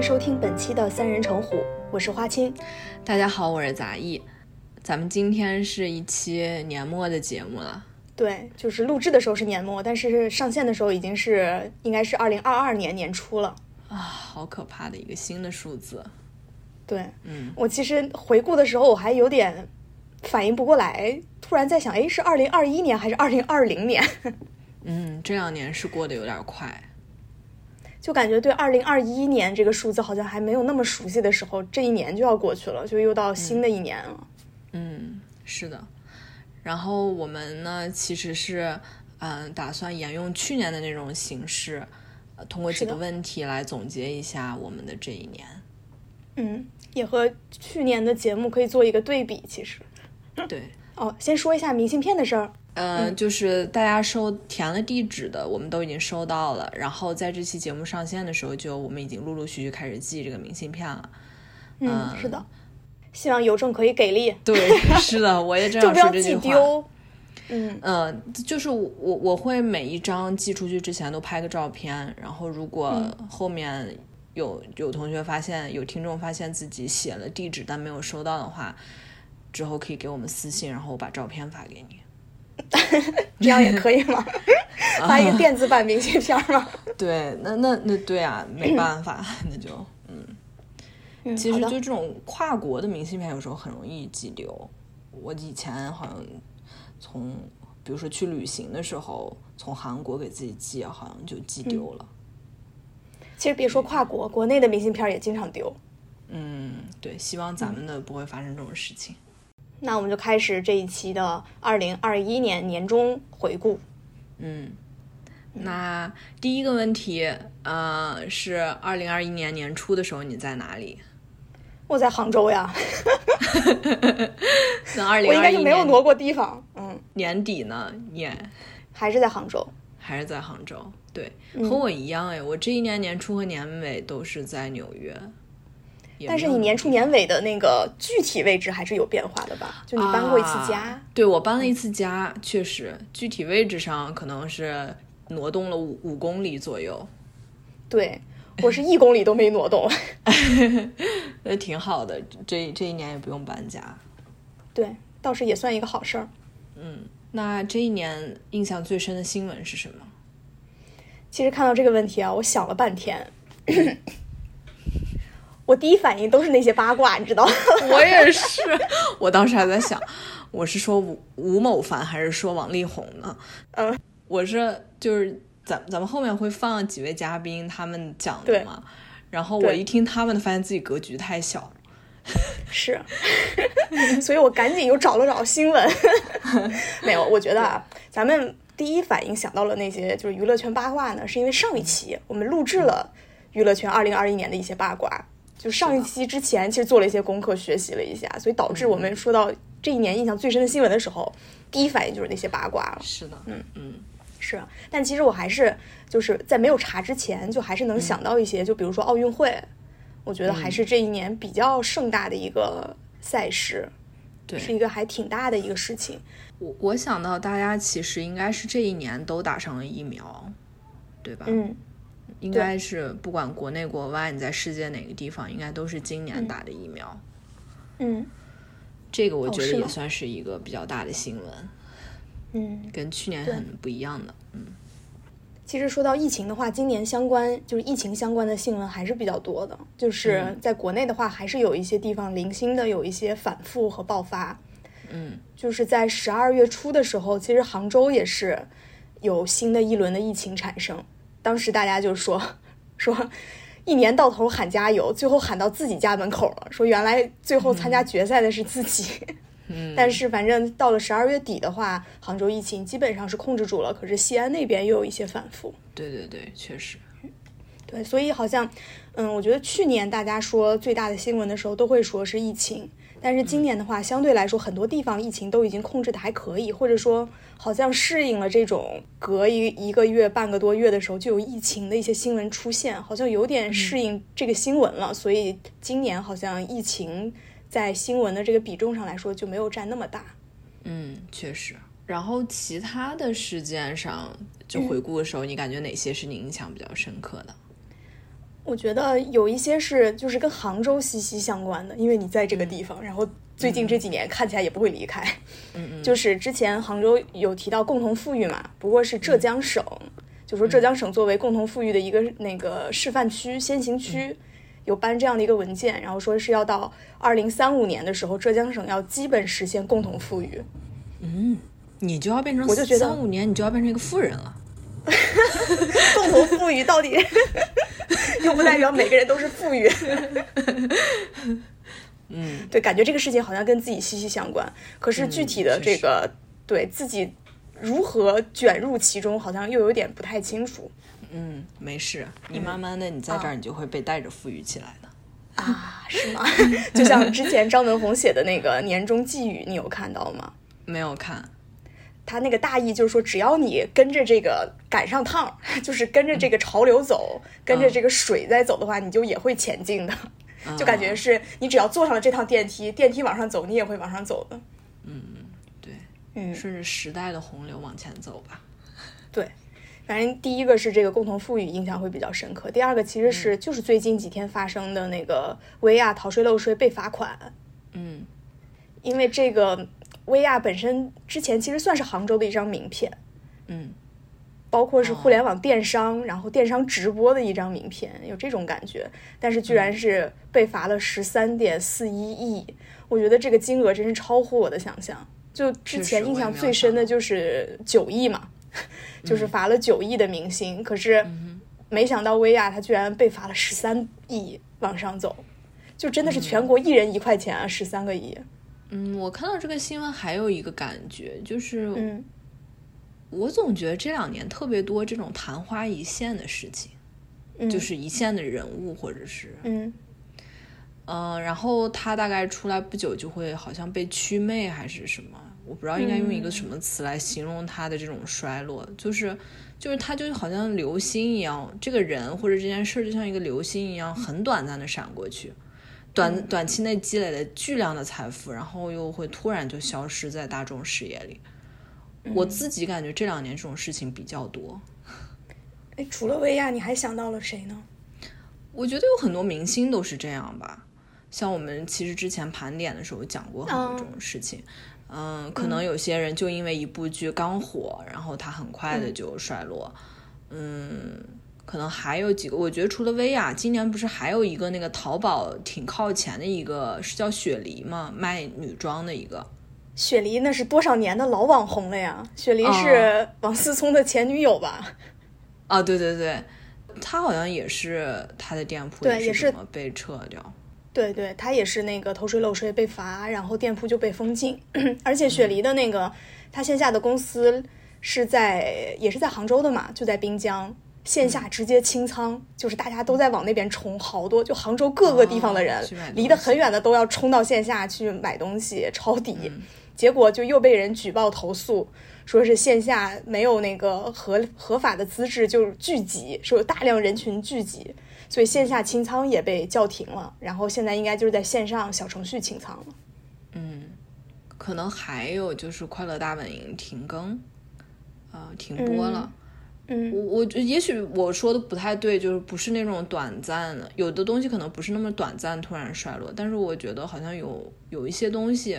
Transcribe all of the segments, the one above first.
迎收听本期的三人成虎，我是花青。大家好，我是杂艺。咱们今天是一期年末的节目了。对，就是录制的时候是年末，但是上线的时候已经是应该是二零二二年年初了。啊，好可怕的一个新的数字。对，嗯，我其实回顾的时候我还有点反应不过来，突然在想，哎，是二零二一年还是二零二零年？嗯，这两年是过得有点快。就感觉对二零二一年这个数字好像还没有那么熟悉的时候，这一年就要过去了，就又到新的一年了。嗯，是的。然后我们呢，其实是嗯，打算沿用去年的那种形式，呃，通过几个问题来总结一下我们的这一年。嗯，也和去年的节目可以做一个对比。其实，对。哦，先说一下明信片的事儿。嗯，就是大家收填了地址的，我们都已经收到了。然后在这期节目上线的时候，就我们已经陆陆续续开始寄这个明信片了。嗯，是的，希望邮政可以给力。对，是的，我也 这样说这句话。就不要寄丢。嗯嗯，就是我我会每一张寄出去之前都拍个照片，然后如果后面有有同学发现有听众发现自己写了地址但没有收到的话，之后可以给我们私信，然后我把照片发给你。这样也可以吗？发一个电子版明信片吗？对，那那那对啊，没办法，那就嗯。其实就这种跨国的明信片，有时候很容易寄丢。我以前好像从，比如说去旅行的时候，从韩国给自己寄，好像就寄丢了。其实别说跨国，国内的明信片也经常丢。嗯，对，希望咱们的不会发生这种事情。那我们就开始这一期的二零二一年年终回顾。嗯，那第一个问题，呃，是二零二一年年初的时候你在哪里？我在杭州呀。那二 零我应该就没有挪过地方。嗯。年底呢？也还是在杭州？还是在杭州？对，和我一样哎，我这一年年初和年尾都是在纽约。但是你年初年尾的那个具体位置还是有变化的吧？就你搬过一次家，对我搬了一次家，确实具体位置上可能是挪动了五五公里左右。对我是一公里都没挪动，那挺好的。这这一年也不用搬家，对，倒是也算一个好事儿。嗯，那这一年印象最深的新闻是什么？其实看到这个问题啊，我想了半天。我第一反应都是那些八卦，你知道？我也是，我当时还在想，我是说吴吴某凡还是说王力宏呢？嗯，我是就是咱咱们后面会放几位嘉宾他们讲的嘛，然后我一听他们的，发现自己格局太小，是，所以我赶紧又找了找新闻，没有，我觉得啊，咱们第一反应想到了那些就是娱乐圈八卦呢，是因为上一期我们录制了娱乐圈二零二一年的一些八卦。就上一期之前，其实做了一些功课，学习了一下，所以导致我们说到这一年印象最深的新闻的时候，第一反应就是那些八卦了。是的，嗯嗯，是。但其实我还是就是在没有查之前，就还是能想到一些，就比如说奥运会，我觉得还是这一年比较盛大的一个赛事，对，是一个还挺大的一个事情。我我想到大家其实应该是这一年都打上了疫苗，对吧？嗯。应该是不管国内国外，你在世界哪个地方，应该都是今年打的疫苗。嗯，这个我觉得也算是一个比较大的新闻。嗯，跟去年很不一样的。嗯，其实说到疫情的话，今年相关就是疫情相关的新闻还是比较多的。就是在国内的话，还是有一些地方零星的有一些反复和爆发。嗯，就是在十二月初的时候，其实杭州也是有新的一轮的疫情产生。当时大家就说 说，一年到头喊加油，最后喊到自己家门口了。说原来最后参加决赛的是自己，嗯，但是反正到了十二月底的话，杭州疫情基本上是控制住了。可是西安那边又有一些反复。对对对，确实。对，所以好像，嗯，我觉得去年大家说最大的新闻的时候，都会说是疫情。但是今年的话，相对来说，很多地方疫情都已经控制的还可以，或者说好像适应了这种隔一一个月、半个多月的时候就有疫情的一些新闻出现，好像有点适应这个新闻了。所以今年好像疫情在新闻的这个比重上来说就没有占那么大。嗯，确实。然后其他的事件上，就回顾的时候，你感觉哪些是你印象比较深刻的？我觉得有一些是就是跟杭州息息相关的，因为你在这个地方，然后最近这几年看起来也不会离开。嗯嗯，就是之前杭州有提到共同富裕嘛，不过是浙江省，就说浙江省作为共同富裕的一个那个示范区、先行区，有颁这样的一个文件，然后说是要到二零三五年的时候，浙江省要基本实现共同富裕。嗯，你就要变成我就觉得三五年，你就要变成一个富人了。共同富裕到底又不代表每个人都是富裕。嗯，对，感觉这个事情好像跟自己息息相关，可是具体的这个对自己如何卷入其中，好像又有点不太清楚。嗯，没事，你慢慢的，你在这儿，你就会被带着富裕起来的。啊，是吗？就像之前张文红写的那个年终寄语，你有看到吗？没有看。他那个大意就是说，只要你跟着这个赶上趟，就是跟着这个潮流走，跟着这个水在走的话，你就也会前进的。就感觉是你只要坐上了这趟电梯，电梯往上走，你也会往上走的。嗯，对，嗯，顺着时代的洪流往前走吧。对，反正第一个是这个共同富裕印象会比较深刻，第二个其实是就是最近几天发生的那个薇娅逃税漏税被罚款。嗯，因为这个。薇娅本身之前其实算是杭州的一张名片，嗯，包括是互联网电商，然后电商直播的一张名片，有这种感觉。但是居然是被罚了十三点四一亿，我觉得这个金额真是超乎我的想象。就之前印象最深的就是九亿嘛，就是罚了九亿的明星，可是没想到薇娅她居然被罚了十三亿往上走，就真的是全国一人一块钱啊，十三个亿。嗯，我看到这个新闻还有一个感觉，就是，嗯，我总觉得这两年特别多这种昙花一现的事情，就是一线的人物或者是，嗯，嗯，然后他大概出来不久就会好像被祛魅还是什么，我不知道应该用一个什么词来形容他的这种衰落，就是，就是他就好像流星一样，这个人或者这件事就像一个流星一样，很短暂的闪过去。短短期内积累了巨量的财富，然后又会突然就消失在大众视野里。我自己感觉这两年这种事情比较多。哎，除了薇娅，你还想到了谁呢？我觉得有很多明星都是这样吧。像我们其实之前盘点的时候讲过很多这种事情。嗯，可能有些人就因为一部剧刚火，然后他很快的就衰落。嗯。可能还有几个，我觉得除了薇娅，今年不是还有一个那个淘宝挺靠前的一个，是叫雪梨嘛？卖女装的一个。雪梨那是多少年的老网红了呀？雪梨是王思聪的前女友吧？啊，对对对，他好像也是他的店铺对也是被撤掉。对对，他也是那个偷税漏税被罚，然后店铺就被封禁。而且雪梨的那个他线下的公司是在也是在杭州的嘛，就在滨江。线下直接清仓，就是大家都在往那边冲，好多就杭州各个地方的人，离得很远的都要冲到线下去买东西抄底，结果就又被人举报投诉，说是线下没有那个合合法的资质就聚集，说有大量人群聚集，所以线下清仓也被叫停了，然后现在应该就是在线上小程序清仓了。嗯，可能还有就是快乐大本营停更，呃，停播了。嗯，我我也许我说的不太对，就是不是那种短暂的，有的东西可能不是那么短暂突然衰落，但是我觉得好像有有一些东西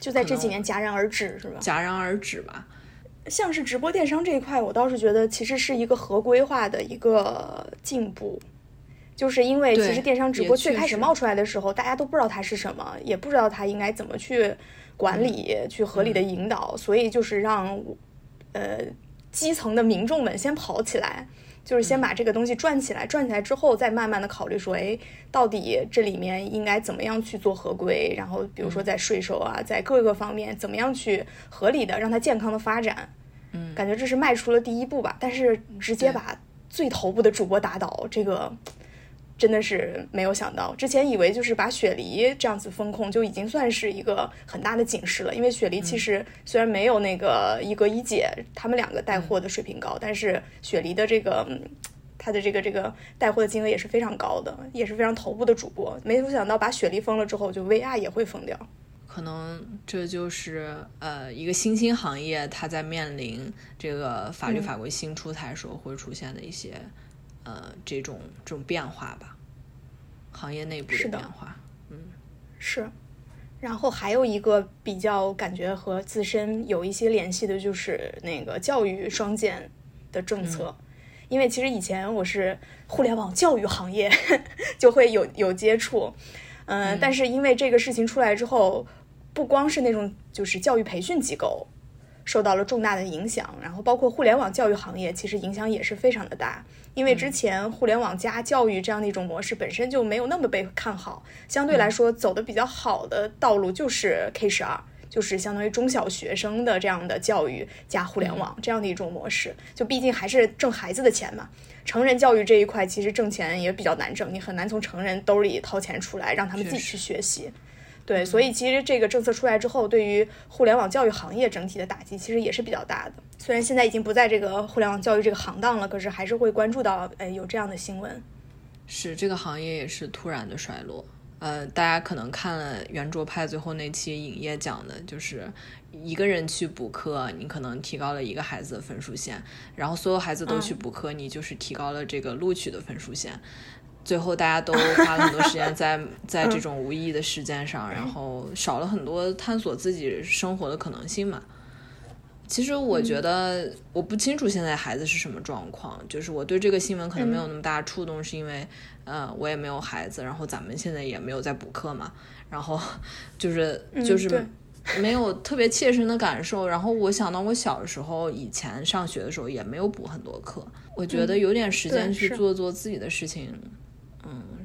就在这几年戛然而止，是吧？戛然而止吧。像是直播电商这一块，我倒是觉得其实是一个合规化的一个进步，就是因为其实电商直播最开始冒出来的时候，大家都不知道它是什么，也不知道它应该怎么去管理、去合理的引导，所以就是让呃。基层的民众们先跑起来，就是先把这个东西转起来，转起来之后再慢慢的考虑说，哎，到底这里面应该怎么样去做合规？然后比如说在税收啊，在各个方面怎么样去合理的让它健康的发展？嗯，感觉这是迈出了第一步吧。但是直接把最头部的主播打倒，这个真的是没有想到。之前以为就是把雪梨这样子风控就已经算是一个很大的警示了，因为雪梨其实虽然没有那个一哥一姐他们两个带货的水平高，但是雪梨的这个它的这个这个带货的金额也是非常高的，也是非常头部的主播。没有想到把雪梨封了之后，就 VR 也会封掉。可能这就是呃一个新兴行业，它在面临这个法律法规新出台时候会出现的一些呃这种这种变化吧，行业内部的变化，嗯是。然后还有一个比较感觉和自身有一些联系的，就是那个教育双减的政策，因为其实以前我是互联网教育行业 就会有有接触，嗯，但是因为这个事情出来之后。不光是那种就是教育培训机构受到了重大的影响，然后包括互联网教育行业，其实影响也是非常的大。因为之前互联网加教育这样的一种模式本身就没有那么被看好，相对来说走的比较好的道路就是 K 十二，就是相当于中小学生的这样的教育加互联网这样的一种模式。就毕竟还是挣孩子的钱嘛，成人教育这一块其实挣钱也比较难挣，你很难从成人兜里掏钱出来让他们自己去学习。对，所以其实这个政策出来之后，对于互联网教育行业整体的打击其实也是比较大的。虽然现在已经不在这个互联网教育这个行当了，可是还是会关注到，哎，有这样的新闻。是这个行业也是突然的衰落。呃，大家可能看了圆桌派最后那期影业讲的，就是一个人去补课，你可能提高了一个孩子的分数线，然后所有孩子都去补课，你就是提高了这个录取的分数线。最后，大家都花了很多时间在在这种无意义的事件上，然后少了很多探索自己生活的可能性嘛。其实我觉得，我不清楚现在孩子是什么状况，就是我对这个新闻可能没有那么大触动，是因为，呃，我也没有孩子，然后咱们现在也没有在补课嘛，然后就是就是没有特别切身的感受。然后我想到我小时候以前上学的时候也没有补很多课，我觉得有点时间去做做自己的事情。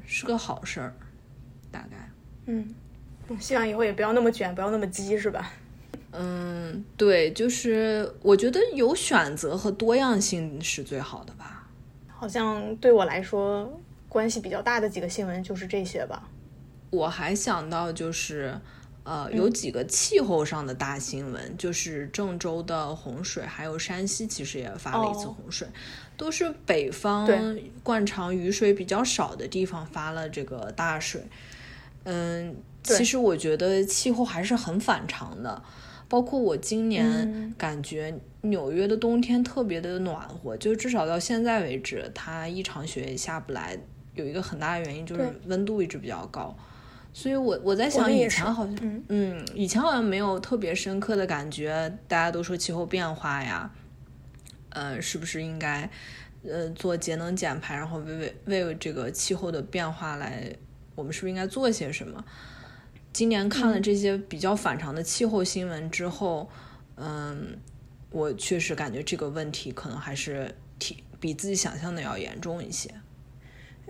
嗯，是个好事儿，大概。嗯，希望以后也不要那么卷，不要那么急，是吧？嗯，对，就是我觉得有选择和多样性是最好的吧。好像对我来说关系比较大的几个新闻就是这些吧。我还想到就是。呃，有几个气候上的大新闻，就是郑州的洪水，还有山西其实也发了一次洪水，都是北方惯常雨水比较少的地方发了这个大水。嗯，其实我觉得气候还是很反常的，包括我今年感觉纽约的冬天特别的暖和，就至少到现在为止，它一场雪也下不来，有一个很大的原因就是温度一直比较高。所以，我我在想，以前好像，嗯，以前好像没有特别深刻的感觉。大家都说气候变化呀，呃，是不是应该，呃，做节能减排，然后为为为这个气候的变化来，我们是不是应该做些什么？今年看了这些比较反常的气候新闻之后，嗯，我确实感觉这个问题可能还是挺比自己想象的要严重一些。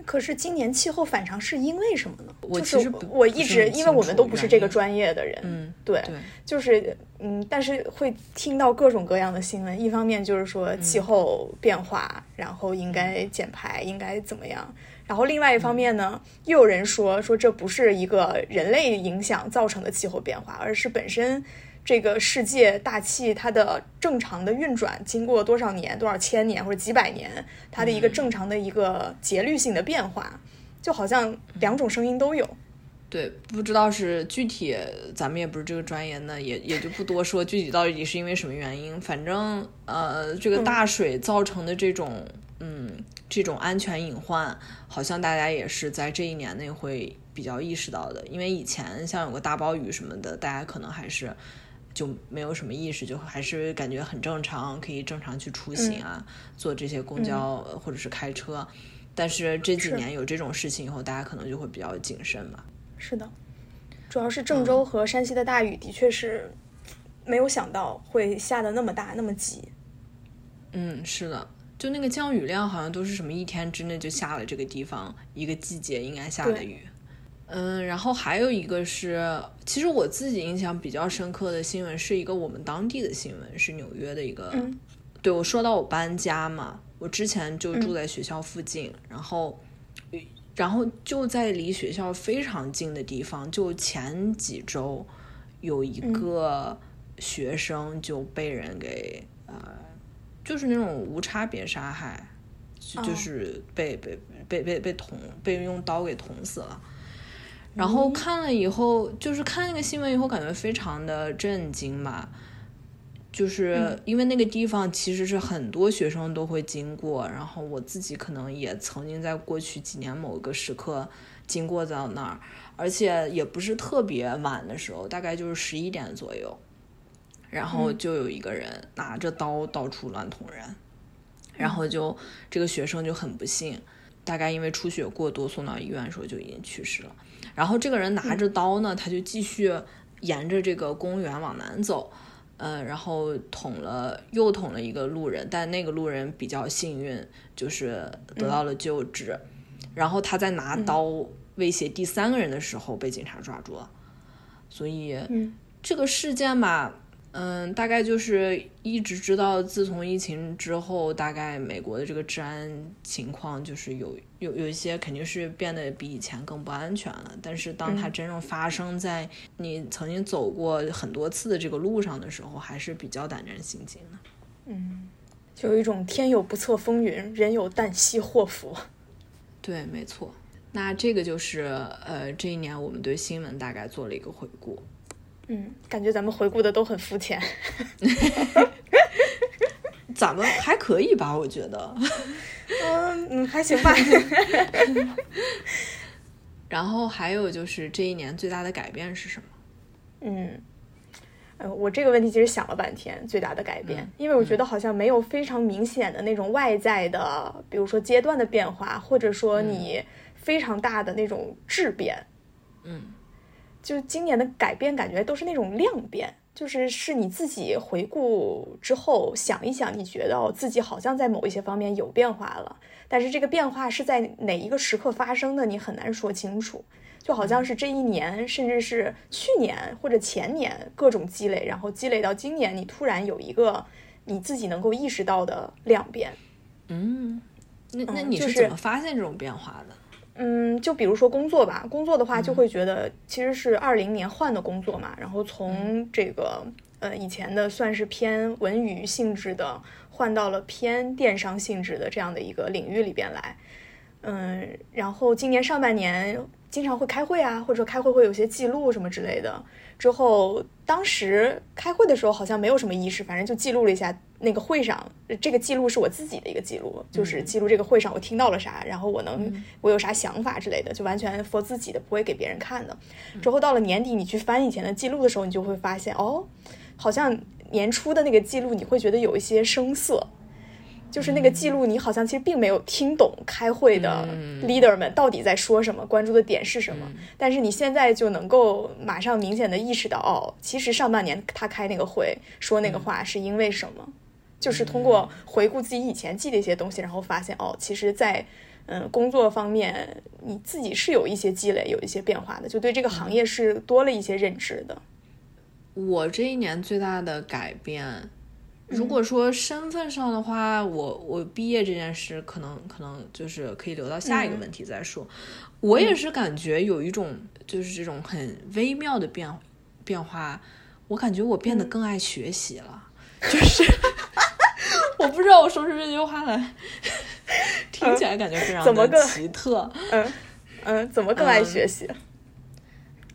可是今年气候反常是因为什么呢？我其实我一直因为我们都不是这个专业的人，嗯，对，就是嗯，但是会听到各种各样的新闻。一方面就是说气候变化，然后应该减排，应该怎么样？然后另外一方面呢，又有人说说这不是一个人类影响造成的气候变化，而是本身。这个世界大气它的正常的运转，经过多少年、多少千年或者几百年，它的一个正常的一个节律性的变化，就好像两种声音都有。对，不知道是具体，咱们也不是这个专业的，也也就不多说具体到底是因为什么原因。反正呃，这个大水造成的这种嗯这种安全隐患，好像大家也是在这一年内会比较意识到的。因为以前像有个大暴雨什么的，大家可能还是。就没有什么意识，就还是感觉很正常，可以正常去出行啊，坐这些公交或者是开车。但是这几年有这种事情以后，大家可能就会比较谨慎嘛。是的，主要是郑州和山西的大雨，的确是没有想到会下的那么大，那么急。嗯，是的，就那个降雨量好像都是什么一天之内就下了这个地方一个季节应该下的雨。嗯，然后还有一个是，其实我自己印象比较深刻的新闻是一个我们当地的新闻，是纽约的一个。对我说到我搬家嘛，我之前就住在学校附近，然后，然后就在离学校非常近的地方，就前几周有一个学生就被人给呃，就是那种无差别杀害，就是被被被被被捅，被用刀给捅死了。然后看了以后，就是看那个新闻以后，感觉非常的震惊嘛。就是因为那个地方其实是很多学生都会经过，然后我自己可能也曾经在过去几年某个时刻经过到那儿，而且也不是特别晚的时候，大概就是十一点左右，然后就有一个人拿着刀到处乱捅人，然后就这个学生就很不幸，大概因为出血过多送到医院的时候就已经去世了。然后这个人拿着刀呢，他就继续沿着这个公园往南走，呃，然后捅了又捅了一个路人，但那个路人比较幸运，就是得到了救治。然后他在拿刀威胁第三个人的时候被警察抓住了，所以这个事件吧。嗯，大概就是一直知道，自从疫情之后，大概美国的这个治安情况就是有有有一些肯定是变得比以前更不安全了。但是当它真正发生在你曾经走过很多次的这个路上的时候，还是比较胆战心惊的。嗯，就有一种天有不测风云，人有旦夕祸福。对，没错。那这个就是呃，这一年我们对新闻大概做了一个回顾。嗯，感觉咱们回顾的都很肤浅。咱们还可以吧？我觉得。嗯嗯，还行吧。然后还有就是这一年最大的改变是什么？嗯，呃，我这个问题其实想了半天，最大的改变，因为我觉得好像没有非常明显的那种外在的，比如说阶段的变化，或者说你非常大的那种质变。嗯。就今年的改变，感觉都是那种量变，就是是你自己回顾之后想一想，你觉得自己好像在某一些方面有变化了，但是这个变化是在哪一个时刻发生的，你很难说清楚。就好像是这一年，甚至是去年或者前年各种积累，然后积累到今年，你突然有一个你自己能够意识到的量变。嗯，那那你是怎么发现这种变化的？嗯，就比如说工作吧，工作的话就会觉得其实是二零年换的工作嘛，然后从这个呃以前的算是偏文娱性质的，换到了偏电商性质的这样的一个领域里边来。嗯，然后今年上半年经常会开会啊，或者说开会会有些记录什么之类的。之后当时开会的时候好像没有什么意识，反正就记录了一下。那个会上，这个记录是我自己的一个记录，就是记录这个会上我听到了啥，然后我能我有啥想法之类的，就完全 for 自己的，不会给别人看的。之后到了年底，你去翻以前的记录的时候，你就会发现，哦，好像年初的那个记录，你会觉得有一些生涩，就是那个记录，你好像其实并没有听懂开会的 leader 们到底在说什么，关注的点是什么。但是你现在就能够马上明显的意识到，哦，其实上半年他开那个会说那个话是因为什么。就是通过回顾自己以前记的一些东西，然后发现哦，其实，在嗯工作方面，你自己是有一些积累，有一些变化的，就对这个行业是多了一些认知的。我这一年最大的改变，如果说身份上的话，我我毕业这件事，可能可能就是可以留到下一个问题再说。我也是感觉有一种就是这种很微妙的变变化，我感觉我变得更爱学习了，就是。我不知道我说出这句话来，听起来感觉非常的奇特。嗯嗯，怎么更爱学习？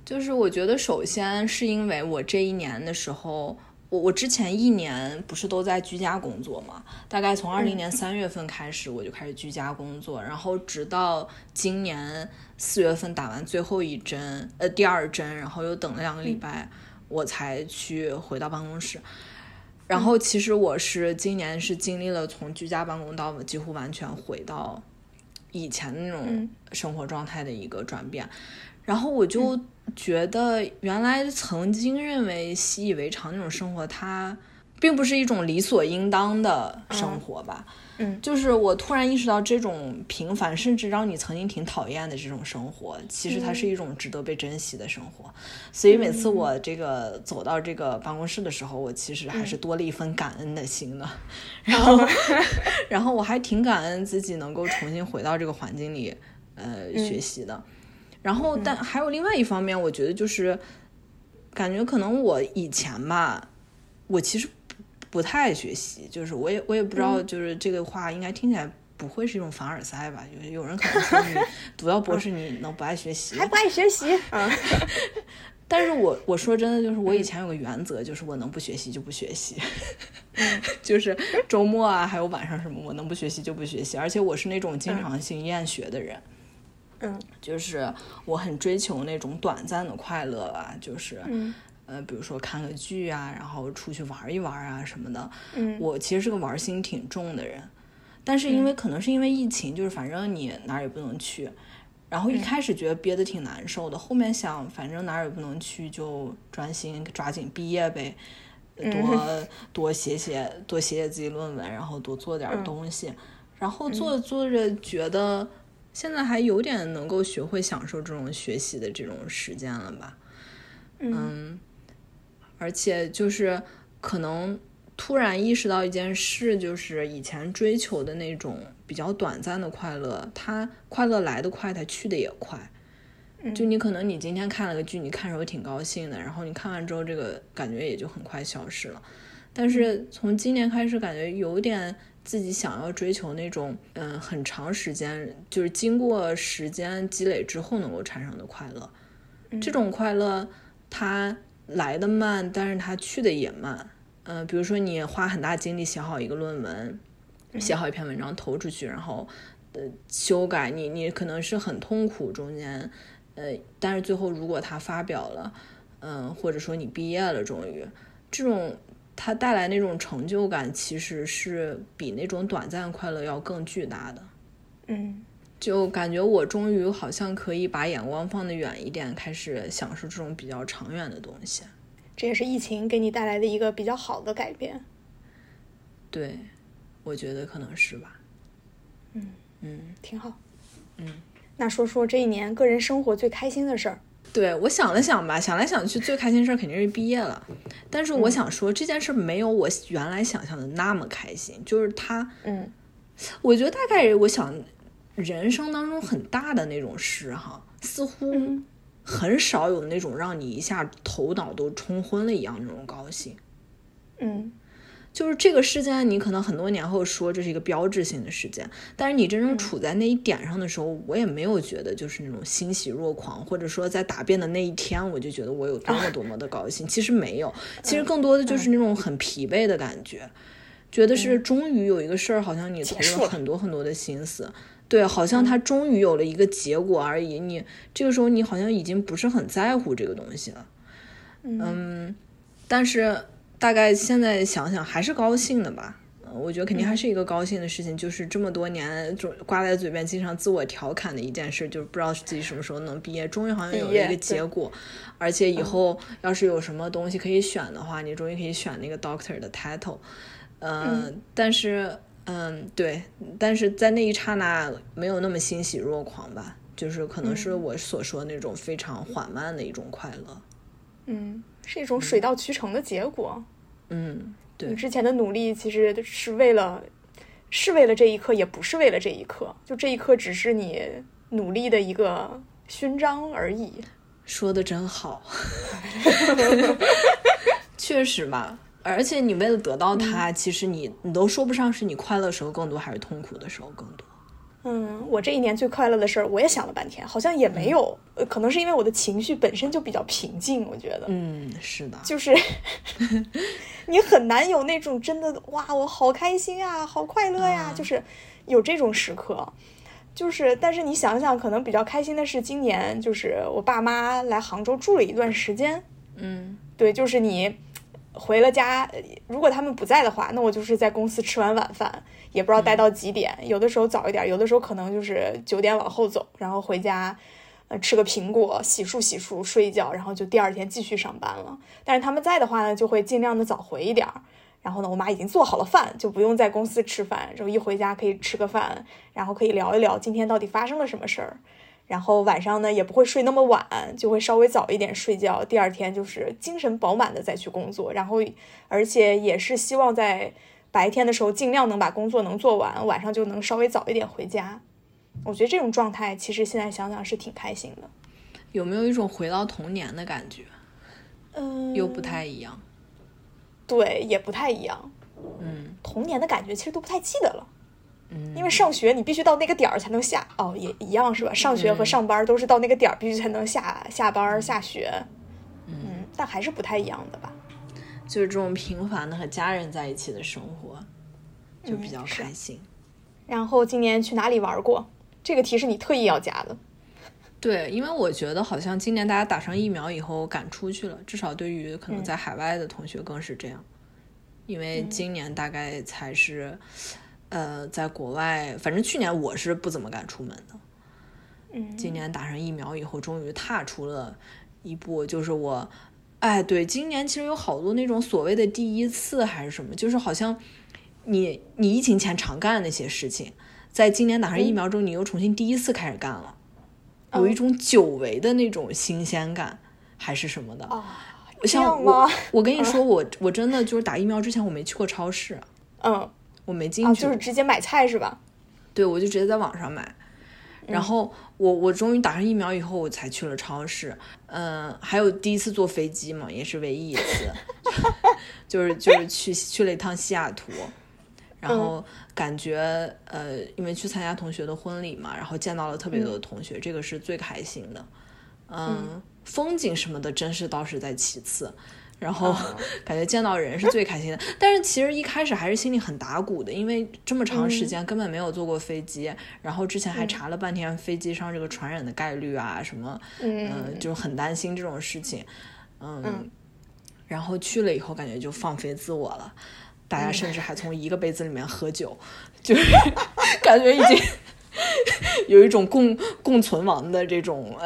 就是我觉得，首先是因为我这一年的时候，我我之前一年不是都在居家工作嘛？大概从二零年三月份开始，我就开始居家工作，然后直到今年四月份打完最后一针，呃，第二针，然后又等了两个礼拜，我才去回到办公室。然后其实我是今年是经历了从居家办公到几乎完全回到以前的那种生活状态的一个转变，然后我就觉得原来曾经认为习以为常那种生活，它并不是一种理所应当的生活吧。嗯，就是我突然意识到，这种平凡，甚至让你曾经挺讨厌的这种生活，其实它是一种值得被珍惜的生活。所以每次我这个走到这个办公室的时候，我其实还是多了一份感恩的心的。然后，然后我还挺感恩自己能够重新回到这个环境里，呃，学习的。然后，但还有另外一方面，我觉得就是感觉可能我以前吧，我其实。不太爱学习，就是我也我也不知道，就是这个话应该听起来不会是一种凡尔赛吧？有有人可能说你 读到博士你能不爱学习？还不爱学习？啊。但是我我说真的，就是我以前有个原则，就是我能不学习就不学习，就是周末啊，还有晚上什么，我能不学习就不学习。而且我是那种经常性厌学的人，嗯，就是我很追求那种短暂的快乐啊，就是。呃，比如说看个剧啊，然后出去玩一玩啊什么的。嗯，我其实是个玩心挺重的人，但是因为可能是因为疫情，就是反正你哪儿也不能去，然后一开始觉得憋得挺难受的，后面想反正哪儿也不能去，就专心抓紧毕业呗，多 多写写多写写自己论文，然后多做点东西，然后做着做着觉得现在还有点能够学会享受这种学习的这种时间了吧，嗯。而且就是可能突然意识到一件事，就是以前追求的那种比较短暂的快乐，它快乐来得快，它去的也快。就你可能你今天看了个剧，你看时候挺高兴的，然后你看完之后，这个感觉也就很快消失了。但是从今年开始，感觉有点自己想要追求那种，嗯，很长时间，就是经过时间积累之后能够产生的快乐。这种快乐，它。来的慢，但是它去的也慢。嗯，比如说你花很大精力写好一个论文，写好一篇文章投出去，然后呃修改，你你可能是很痛苦中间，呃，但是最后如果它发表了，嗯，或者说你毕业了，终于，这种它带来那种成就感，其实是比那种短暂快乐要更巨大的。嗯。就感觉我终于好像可以把眼光放得远一点，开始享受这种比较长远的东西。这也是疫情给你带来的一个比较好的改变。对，我觉得可能是吧。嗯嗯，挺好。嗯，那说说这一年个人生活最开心的事儿。对我想了想吧，想来想去，最开心事儿肯定是毕业了。但是我想说，这件事没有我原来想象的那么开心。就是他，嗯，我觉得大概我想。人生当中很大的那种事，哈，似乎很少有那种让你一下头脑都冲昏了一样那种高兴。嗯，就是这个事件，你可能很多年后说这是一个标志性的事件，但是你真正处在那一点上的时候，我也没有觉得就是那种欣喜若狂，或者说在答辩的那一天，我就觉得我有多么多么的高兴。其实没有，其实更多的就是那种很疲惫的感觉，觉得是终于有一个事儿，好像你投入了很多很多的心思。对，好像他终于有了一个结果而已。你这个时候，你好像已经不是很在乎这个东西了。嗯，但是大概现在想想还是高兴的吧。我觉得肯定还是一个高兴的事情，就是这么多年就挂在嘴边，经常自我调侃的一件事，就是不知道自己什么时候能毕业。终于好像有了一个结果，而且以后要是有什么东西可以选的话，你终于可以选那个 doctor 的 title。嗯，但是。嗯，对，但是在那一刹那没有那么欣喜若狂吧，就是可能是我所说那种非常缓慢的一种快乐。嗯，是一种水到渠成的结果。嗯，对。你之前的努力其实是为了，是为了这一刻，也不是为了这一刻，就这一刻只是你努力的一个勋章而已。说的真好，确实嘛。而且你为了得到它，其实你你都说不上是你快乐时候更多，还是痛苦的时候更多。嗯，我这一年最快乐的事儿，我也想了半天，好像也没有。可能是因为我的情绪本身就比较平静，我觉得。嗯，是的。就是 你很难有那种真的哇，我好开心啊，好快乐呀，就是有这种时刻。就是，但是你想想，可能比较开心的是今年，就是我爸妈来杭州住了一段时间。嗯，对，就是你。回了家，如果他们不在的话，那我就是在公司吃完晚饭，也不知道待到几点。有的时候早一点，有的时候可能就是九点往后走，然后回家，呃，吃个苹果，洗漱洗漱，睡一觉，然后就第二天继续上班了。但是他们在的话呢，就会尽量的早回一点，然后呢，我妈已经做好了饭，就不用在公司吃饭，然后一回家可以吃个饭，然后可以聊一聊今天到底发生了什么事儿。然后晚上呢也不会睡那么晚，就会稍微早一点睡觉。第二天就是精神饱满的再去工作。然后而且也是希望在白天的时候尽量能把工作能做完，晚上就能稍微早一点回家。我觉得这种状态其实现在想想是挺开心的。有没有一种回到童年的感觉？嗯，又不太一样。对，也不太一样。嗯，童年的感觉其实都不太记得了。嗯，因为上学你必须到那个点儿才能下哦，也一样是吧？上学和上班都是到那个点儿必须才能下下班下学。嗯，但还是不太一样的吧？就是这种平凡的和家人在一起的生活，就比较开心。然后今年去哪里玩过？这个题是你特意要加的。对，因为我觉得好像今年大家打上疫苗以后敢出去了，至少对于可能在海外的同学更是这样。因为今年大概才是。呃，在国外，反正去年我是不怎么敢出门的。嗯，今年打上疫苗以后，终于踏出了一步。就是我，哎，对，今年其实有好多那种所谓的第一次还是什么，就是好像你你疫情前常干的那些事情，在今年打上疫苗之后，你又重新第一次开始干了，有一种久违的那种新鲜感，还是什么的。啊，像我，我跟你说，我我真的就是打疫苗之前，我没去过超市。嗯。我没进去，就是直接买菜是吧？对，我就直接在网上买。然后我我终于打上疫苗以后，我才去了超市。嗯，还有第一次坐飞机嘛，也是唯一一次，就是就是去去了一趟西雅图，然后感觉呃，因为去参加同学的婚礼嘛，然后见到了特别多的同学，这个是最开心的。嗯，风景什么的，真是倒是在其次。然后 感觉见到人是最开心的，但是其实一开始还是心里很打鼓的，因为这么长时间根本没有坐过飞机，然后之前还查了半天飞机上这个传染的概率啊什么，嗯，就很担心这种事情，嗯，然后去了以后感觉就放飞自我了，大家甚至还从一个杯子里面喝酒，就是 感觉已经 有一种共共存亡的这种。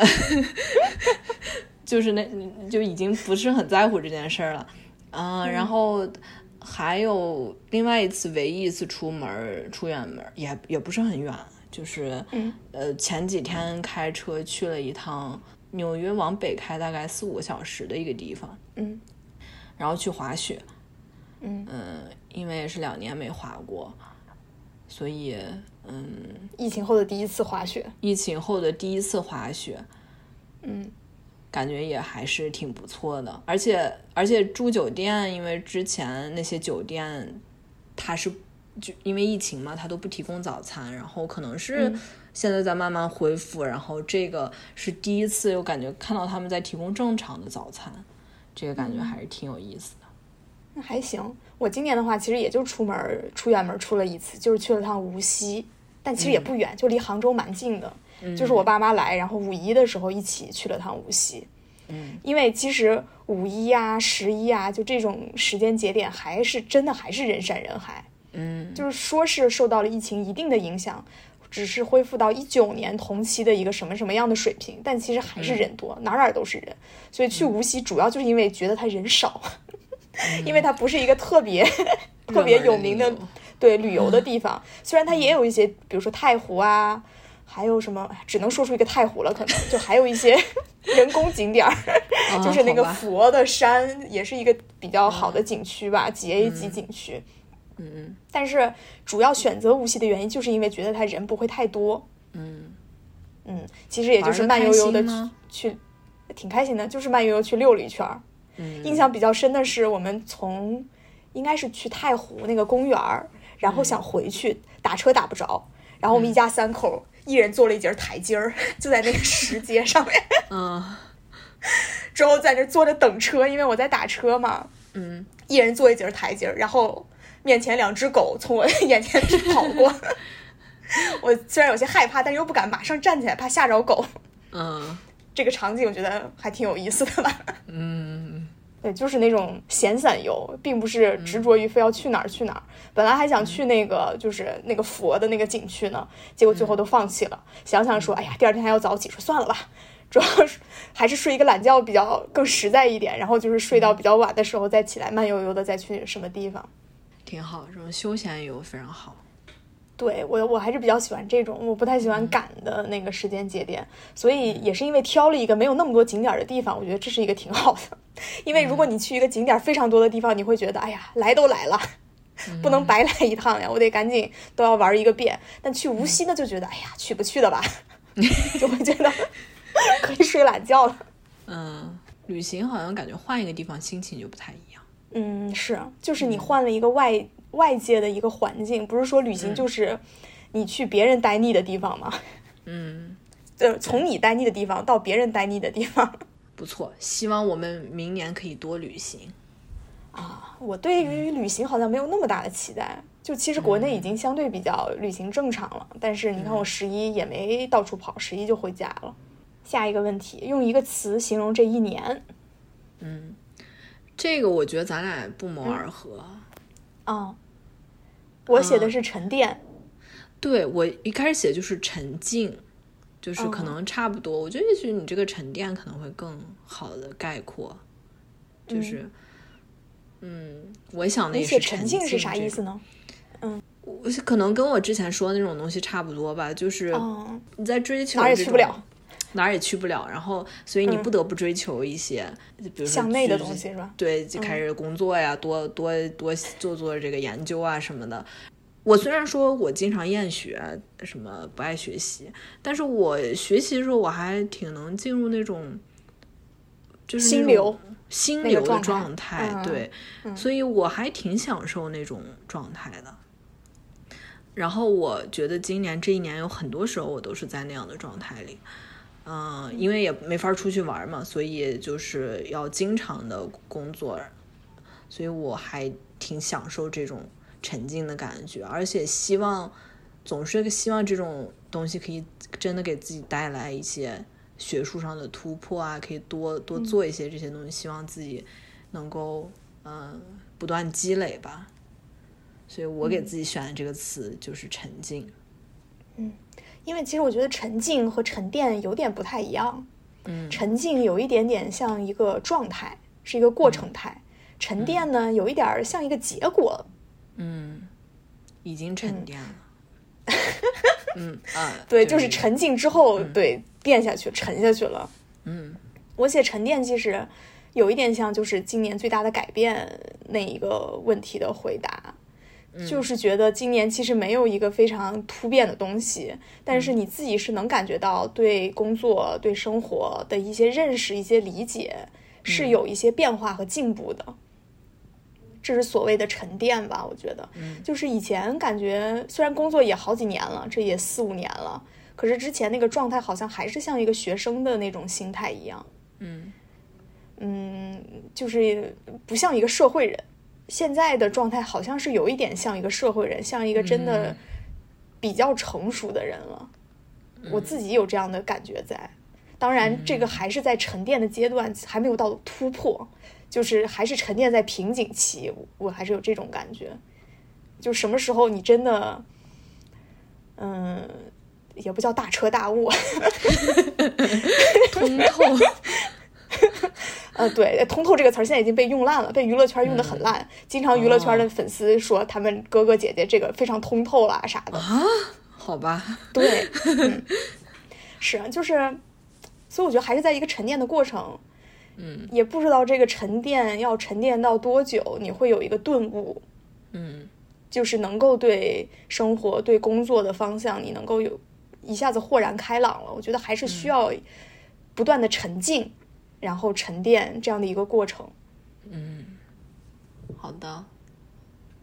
就是那，就已经不是很在乎这件事儿了，嗯，然后还有另外一次，唯一一次出门出远门，也也不是很远，就是，呃，前几天开车去了一趟纽约往北开大概四五个小时的一个地方，嗯，然后去滑雪，嗯。嗯，因为也是两年没滑过，所以，嗯，疫情后的第一次滑雪，疫情后的第一次滑雪，嗯。感觉也还是挺不错的，而且而且住酒店，因为之前那些酒店，它是就因为疫情嘛，它都不提供早餐，然后可能是现在在慢慢恢复，然后这个是第一次，又感觉看到他们在提供正常的早餐，这个感觉还是挺有意思的。那还行，我今年的话，其实也就出门出远门出了一次，就是去了趟无锡，但其实也不远，就离杭州蛮近的。就是我爸妈来，然后五一的时候一起去了趟无锡。嗯，因为其实五一啊、十一啊，就这种时间节点，还是真的还是人山人海。嗯，就是说是受到了疫情一定的影响，只是恢复到一九年同期的一个什么什么样的水平，但其实还是人多，哪哪都是人。所以去无锡主要就是因为觉得它人少，因为它不是一个特别 特别有名的对旅游的地方。虽然它也有一些，比如说太湖啊。还有什么？只能说出一个太湖了，可能就还有一些 人工景点儿，就是那个佛的山，也是一个比较好的景区吧，几 A 级景区。嗯嗯。但是主要选择无锡的原因，就是因为觉得它人不会太多。嗯嗯，其实也就是慢悠悠的去，挺开心的，就是慢悠悠去溜了一圈儿。嗯。印象比较深的是，我们从应该是去太湖那个公园儿，然后想回去打车打不着，然后我们一家三口。一人做了一节台阶儿，就在那个石阶上面。嗯，之后在那坐着等车，因为我在打车嘛。嗯，一人坐一节台阶儿，然后面前两只狗从我眼前跑过。我虽然有些害怕，但是又不敢马上站起来，怕吓着狗。嗯，这个场景我觉得还挺有意思的吧。嗯。对，就是那种闲散游，并不是执着于非要去哪儿去哪儿。本来还想去那个，就是那个佛的那个景区呢，结果最后都放弃了。想想说，哎呀，第二天还要早起，说算了吧，主要是还是睡一个懒觉比较更实在一点。然后就是睡到比较晚的时候再起来，慢悠悠的再去什么地方。挺好，这种休闲游非常好。对我，我还是比较喜欢这种，我不太喜欢赶的那个时间节点，所以也是因为挑了一个没有那么多景点的地方，我觉得这是一个挺好的。因为如果你去一个景点非常多的地方，你会觉得，哎呀，来都来了，不能白来一趟呀，我得赶紧都要玩一个遍。但去无锡呢，就觉得，哎呀，去不去的吧，就会觉得可以睡懒觉了。嗯，旅行好像感觉换一个地方心情就不太一样。嗯，是，就是你换了一个外。外界的一个环境，不是说旅行就是你去别人待腻的地方吗？嗯，就从你待腻的地方到别人待腻的地方，不错。希望我们明年可以多旅行。啊，我对于旅行好像没有那么大的期待。就其实国内已经相对比较旅行正常了，但是你看我十一也没到处跑，十一就回家了。下一个问题，用一个词形容这一年。嗯，这个我觉得咱俩不谋而合。啊。我写的是沉淀，对我一开始写就是沉静，就是可能差不多。我觉得也许你这个沉淀可能会更好的概括，就是，嗯，我想的也是沉浸是啥意思呢？嗯，我可能跟我之前说的那种东西差不多吧，就是你在追求哪也去不了，哪儿也去不了，然后所以你不得不追求一些，比如说向内的东西是吧？对，就开始工作呀，多多多做做这个研究啊什么的。我虽然说我经常厌学，什么不爱学习，但是我学习的时候我还挺能进入那种，就是心流心流的状态，对，所以我还挺享受那种状态的。然后我觉得今年这一年有很多时候我都是在那样的状态里，嗯，因为也没法出去玩嘛，所以就是要经常的工作，所以我还挺享受这种。沉浸的感觉，而且希望总是希望这种东西可以真的给自己带来一些学术上的突破啊，可以多多做一些这些东西，希望自己能够嗯不断积累吧。所以我给自己选的这个词就是沉浸。嗯，因为其实我觉得沉浸和沉淀有点不太一样。嗯，沉浸有一点点像一个状态，是一个过程态；沉淀呢，有一点像一个结果。嗯，已经沉淀了。嗯啊，对，就是沉浸之后，对，变下去，沉下去了。嗯，我写沉淀其实有一点像，就是今年最大的改变那一个问题的回答，就是觉得今年其实没有一个非常突变的东西，但是你自己是能感觉到对工作、对生活的一些认识、一些理解是有一些变化和进步的。这是所谓的沉淀吧？我觉得，就是以前感觉虽然工作也好几年了，这也四五年了，可是之前那个状态好像还是像一个学生的那种心态一样。嗯嗯，就是不像一个社会人。现在的状态好像是有一点像一个社会人，像一个真的比较成熟的人了。我自己有这样的感觉在。当然，这个还是在沉淀的阶段，还没有到突破。就是还是沉淀在瓶颈期，我还是有这种感觉。就什么时候你真的，嗯，也不叫大彻大悟，通透。呃，对，通透这个词儿现在已经被用烂了，被娱乐圈用的很烂。经常娱乐圈的粉丝说他们哥哥姐姐这个非常通透啦啥的。啊，好吧，对，是啊，就是，所以我觉得还是在一个沉淀的过程。嗯，也不知道这个沉淀要沉淀到多久，你会有一个顿悟，嗯，就是能够对生活、对工作的方向，你能够有一下子豁然开朗了。我觉得还是需要不断的沉浸，然后沉淀这样的一个过程。嗯，好的，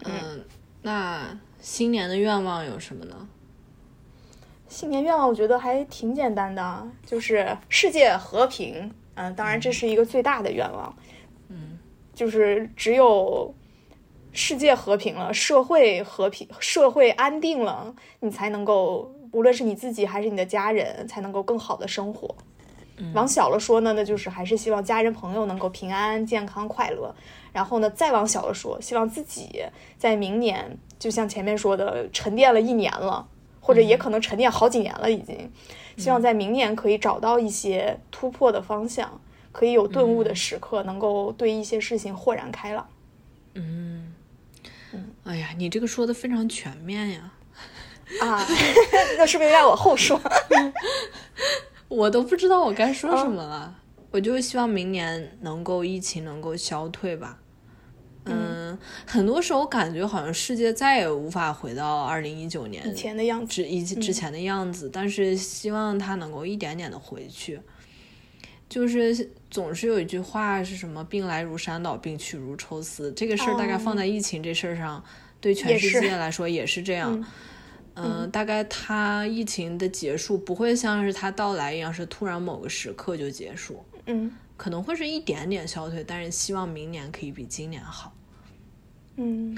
嗯，那新年的愿望有什么呢？新年愿望我觉得还挺简单的，就是世界和平。嗯，当然这是一个最大的愿望，嗯，就是只有世界和平了，社会和平，社会安定了，你才能够，无论是你自己还是你的家人，才能够更好的生活。往小了说呢，那就是还是希望家人朋友能够平安、健康、快乐。然后呢，再往小了说，希望自己在明年，就像前面说的，沉淀了一年了，或者也可能沉淀好几年了，已经。希望在明年可以找到一些突破的方向，可以有顿悟的时刻，能够对一些事情豁然开朗。嗯，嗯，哎呀，你这个说的非常全面呀。啊，那是不是让我后说？我都不知道我该说什么了。我就希望明年能够疫情能够消退吧。嗯，很多时候感觉好像世界再也无法回到二零一九年以前的样子，之以之前的样子。但是希望它能够一点点的回去。就是总是有一句话是什么“病来如山倒，病去如抽丝”。这个事儿大概放在疫情这事儿上，对全世界来说也是这样。嗯，大概它疫情的结束不会像是它到来一样，是突然某个时刻就结束。嗯，可能会是一点点消退，但是希望明年可以比今年好。嗯，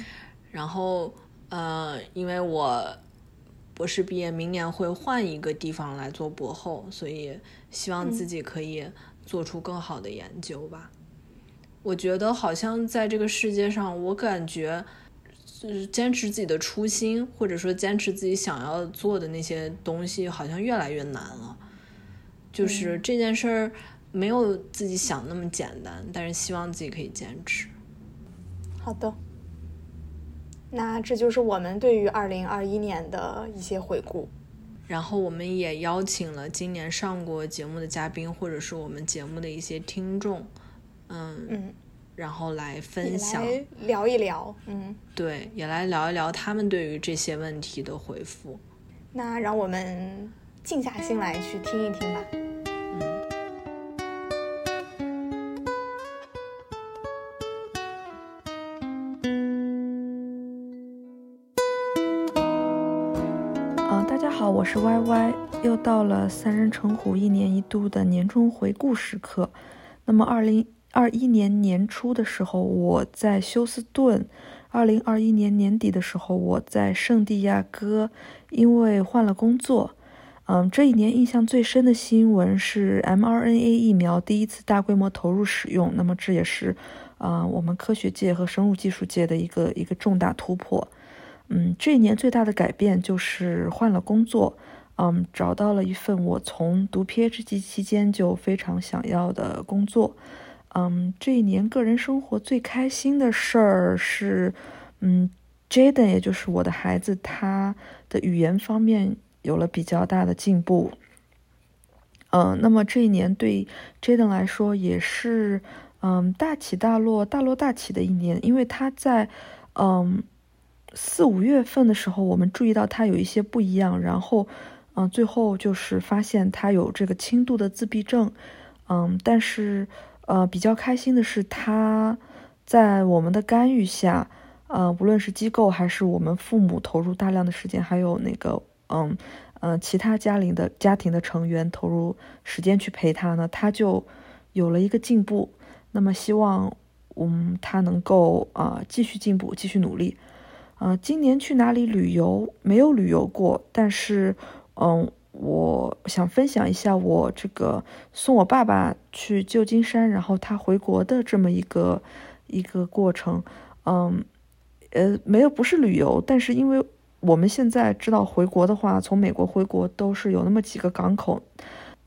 然后呃，因为我博士毕业，明年会换一个地方来做博后，所以希望自己可以做出更好的研究吧。我觉得好像在这个世界上，我感觉。就是坚持自己的初心，或者说坚持自己想要做的那些东西，好像越来越难了。就是这件事儿没有自己想那么简单，但是希望自己可以坚持。好的，那这就是我们对于二零二一年的一些回顾。然后我们也邀请了今年上过节目的嘉宾，或者是我们节目的一些听众，嗯嗯。然后来分享，聊一聊，嗯，对，也来聊一聊他们对于这些问题的回复。那让我们静下心来去听一听吧。嗯，大家好，我是 Y Y，又到了三人成虎一年一度的年终回顾时刻。那么二零。二一年年初的时候，我在休斯顿；二零二一年年底的时候，我在圣地亚哥，因为换了工作。嗯，这一年印象最深的新闻是 mRNA 疫苗第一次大规模投入使用。那么这也是，啊，我们科学界和生物技术界的一个一个重大突破。嗯，这一年最大的改变就是换了工作。嗯，找到了一份我从读 PhD 期间就非常想要的工作。嗯，这一年个人生活最开心的事儿是，嗯，Jaden，也就是我的孩子，他的语言方面有了比较大的进步。嗯，那么这一年对 Jaden 来说也是，嗯，大起大落、大落大起的一年，因为他在，嗯，四五月份的时候，我们注意到他有一些不一样，然后，嗯，最后就是发现他有这个轻度的自闭症，嗯，但是。呃，比较开心的是，他在我们的干预下，呃，无论是机构还是我们父母投入大量的时间，还有那个，嗯，呃，其他家庭的家庭的成员投入时间去陪他呢，他就有了一个进步。那么，希望，嗯，他能够啊继续进步，继续努力。呃，今年去哪里旅游？没有旅游过，但是，嗯。我想分享一下我这个送我爸爸去旧金山，然后他回国的这么一个一个过程。嗯，呃，没有，不是旅游，但是因为我们现在知道回国的话，从美国回国都是有那么几个港口，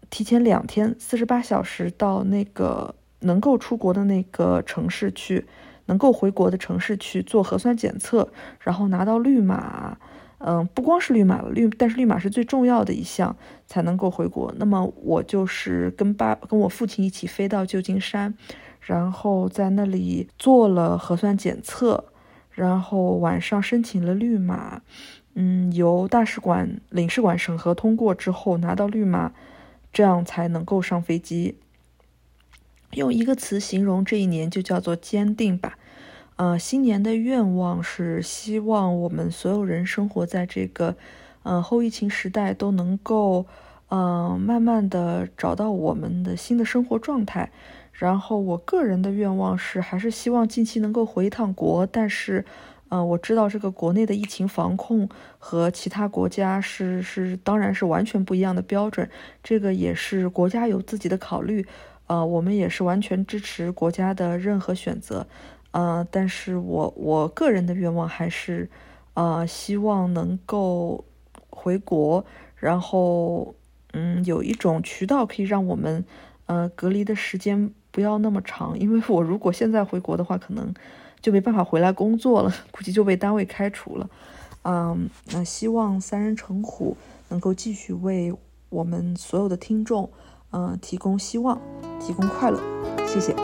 提前两天四十八小时到那个能够出国的那个城市去，能够回国的城市去做核酸检测，然后拿到绿码。嗯，不光是绿码了，绿但是绿码是最重要的一项才能够回国。那么我就是跟爸跟我父亲一起飞到旧金山，然后在那里做了核酸检测，然后晚上申请了绿码，嗯，由大使馆领事馆审核通过之后拿到绿码，这样才能够上飞机。用一个词形容这一年就叫做坚定吧。呃，新年的愿望是希望我们所有人生活在这个，呃，后疫情时代都能够，呃，慢慢的找到我们的新的生活状态。然后我个人的愿望是，还是希望近期能够回一趟国。但是，呃，我知道这个国内的疫情防控和其他国家是是，当然是完全不一样的标准。这个也是国家有自己的考虑，呃，我们也是完全支持国家的任何选择。呃，但是我我个人的愿望还是，呃，希望能够回国，然后，嗯，有一种渠道可以让我们，呃，隔离的时间不要那么长，因为我如果现在回国的话，可能就没办法回来工作了，估计就被单位开除了。嗯，那希望三人成虎能够继续为我们所有的听众，嗯，提供希望，提供快乐。谢谢。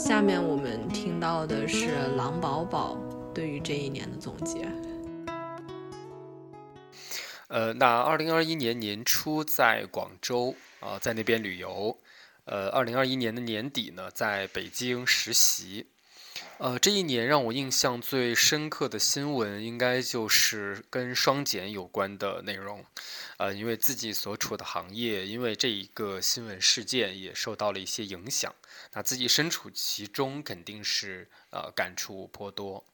下面我们听到的是狼宝宝对于这一年的总结。呃，那二零二一年年初在广州啊，在那边旅游。呃，二零二一年的年底呢，在北京实习。呃，这一年让我印象最深刻的新闻，应该就是跟双减有关的内容。呃，因为自己所处的行业，因为这一个新闻事件也受到了一些影响。那自己身处其中，肯定是呃感触颇多。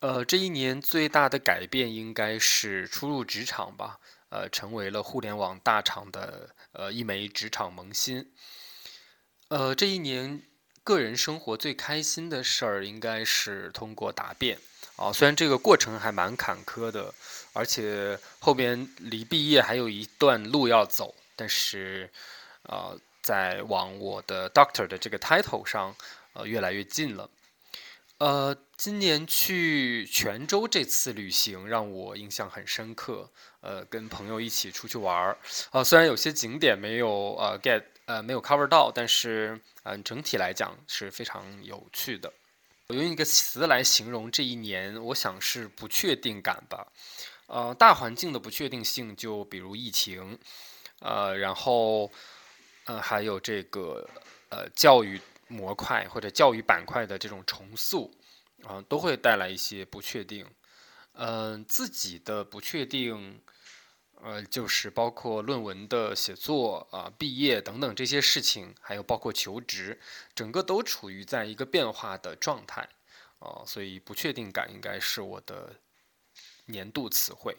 呃，这一年最大的改变应该是初入职场吧，呃，成为了互联网大厂的呃一枚职场萌新。呃，这一年个人生活最开心的事儿应该是通过答辩啊，虽然这个过程还蛮坎坷的，而且后边离毕业还有一段路要走，但是呃，在往我的 Doctor 的这个 title 上，呃，越来越近了。呃，今年去泉州这次旅行让我印象很深刻。呃，跟朋友一起出去玩儿，呃，虽然有些景点没有呃 get 呃没有 cover 到，但是嗯，整体来讲是非常有趣的。我用一个词来形容这一年，我想是不确定感吧。呃，大环境的不确定性，就比如疫情，呃，然后呃还有这个呃教育。模块或者教育板块的这种重塑，啊，都会带来一些不确定。嗯，自己的不确定，呃，就是包括论文的写作啊、毕业等等这些事情，还有包括求职，整个都处于在一个变化的状态，啊，所以不确定感应该是我的年度词汇。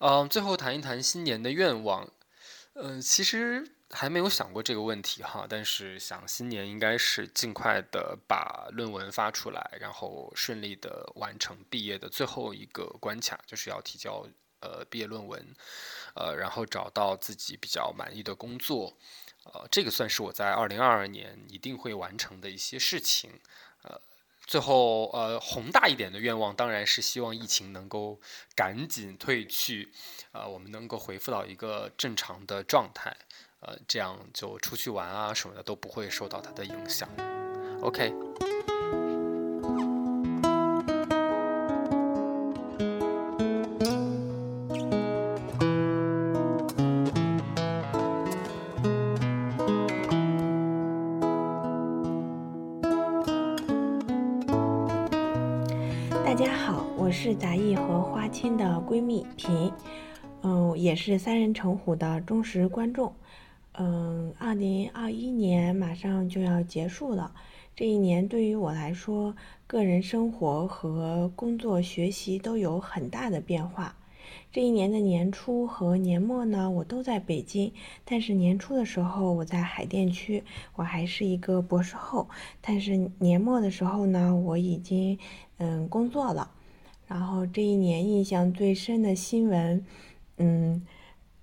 嗯，最后谈一谈新年的愿望。嗯，其实。还没有想过这个问题哈，但是想新年应该是尽快的把论文发出来，然后顺利的完成毕业的最后一个关卡，就是要提交呃毕业论文，呃，然后找到自己比较满意的工作，呃，这个算是我在二零二二年一定会完成的一些事情，呃，最后呃宏大一点的愿望当然是希望疫情能够赶紧退去，呃，我们能够恢复到一个正常的状态。呃，这样就出去玩啊什么的都不会受到它的影响。OK。也是三人成虎的忠实观众。嗯，二零二一年马上就要结束了。这一年对于我来说，个人生活和工作学习都有很大的变化。这一年的年初和年末呢，我都在北京。但是年初的时候我在海淀区，我还是一个博士后。但是年末的时候呢，我已经嗯工作了。然后这一年印象最深的新闻，嗯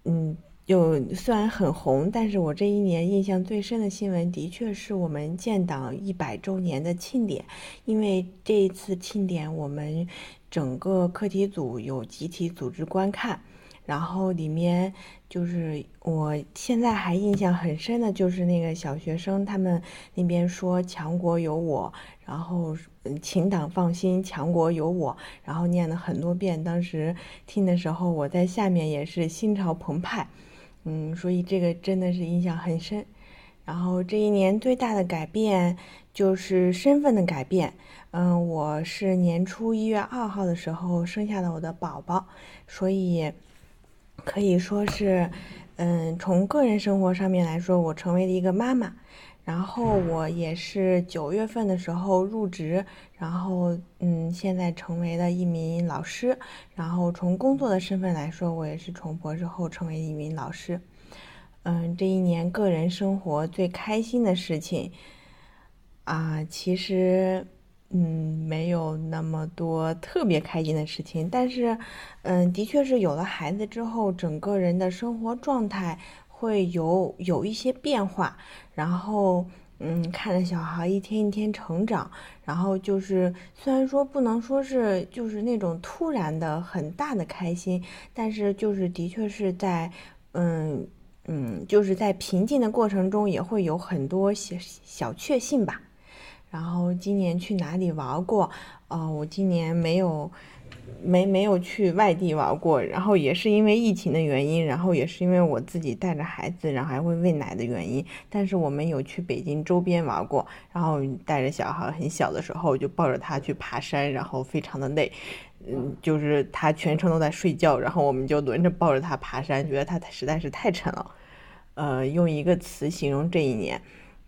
嗯。有虽然很红，但是我这一年印象最深的新闻，的确是我们建党一百周年的庆典。因为这一次庆典，我们整个课题组有集体组织观看，然后里面就是我现在还印象很深的，就是那个小学生他们那边说“强国有我”，然后“嗯请党放心，强国有我”，然后念了很多遍。当时听的时候，我在下面也是心潮澎湃。嗯，所以这个真的是印象很深。然后这一年最大的改变就是身份的改变。嗯，我是年初一月二号的时候生下了我的宝宝，所以可以说是，嗯，从个人生活上面来说，我成为了一个妈妈。然后我也是九月份的时候入职，然后嗯，现在成为了一名老师。然后从工作的身份来说，我也是从博士后成为一名老师。嗯，这一年个人生活最开心的事情啊，其实嗯没有那么多特别开心的事情，但是嗯，的确是有了孩子之后，整个人的生活状态。会有有一些变化，然后。嗯，看着小孩一天一天成长，然后就是虽然说不能说是就是那种突然的很大的开心，但是就是的确是在，嗯嗯，就是在平静的过程中也会有很多小小确幸吧。然后今年去哪里玩过？呃，我今年没有。没没有去外地玩过，然后也是因为疫情的原因，然后也是因为我自己带着孩子，然后还会喂奶的原因。但是我们有去北京周边玩过，然后带着小孩很小的时候就抱着他去爬山，然后非常的累，嗯，就是他全程都在睡觉，然后我们就轮着抱着他爬山，觉得他实在是太沉了。呃，用一个词形容这一年。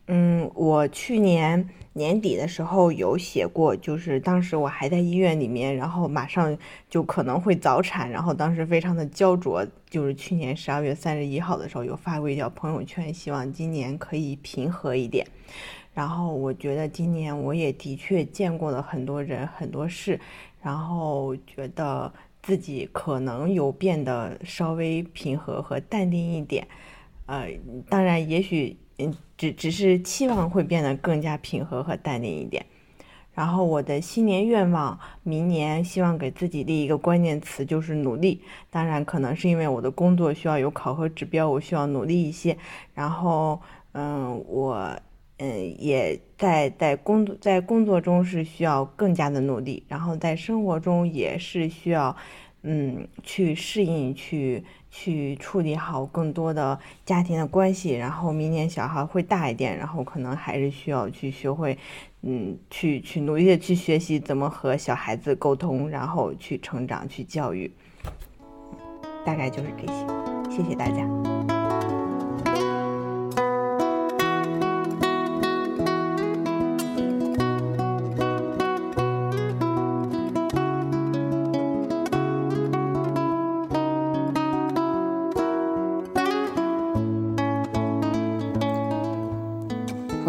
嗯，我去年年底的时候有写过，就是当时我还在医院里面，然后马上就可能会早产，然后当时非常的焦灼。就是去年十二月三十一号的时候有发过一条朋友圈，希望今年可以平和一点。然后我觉得今年我也的确见过了很多人很多事，然后觉得自己可能有变得稍微平和和淡定一点。呃，当然也许。嗯，只只是期望会变得更加平和和淡定一点。然后我的新年愿望，明年希望给自己立一个关键词，就是努力。当然，可能是因为我的工作需要有考核指标，我需要努力一些。然后，嗯，我嗯也在在工作在工作中是需要更加的努力，然后在生活中也是需要嗯去适应去。去处理好更多的家庭的关系，然后明年小孩会大一点，然后可能还是需要去学会，嗯，去去努力的去学习怎么和小孩子沟通，然后去成长，去教育，大概就是这些。谢谢大家。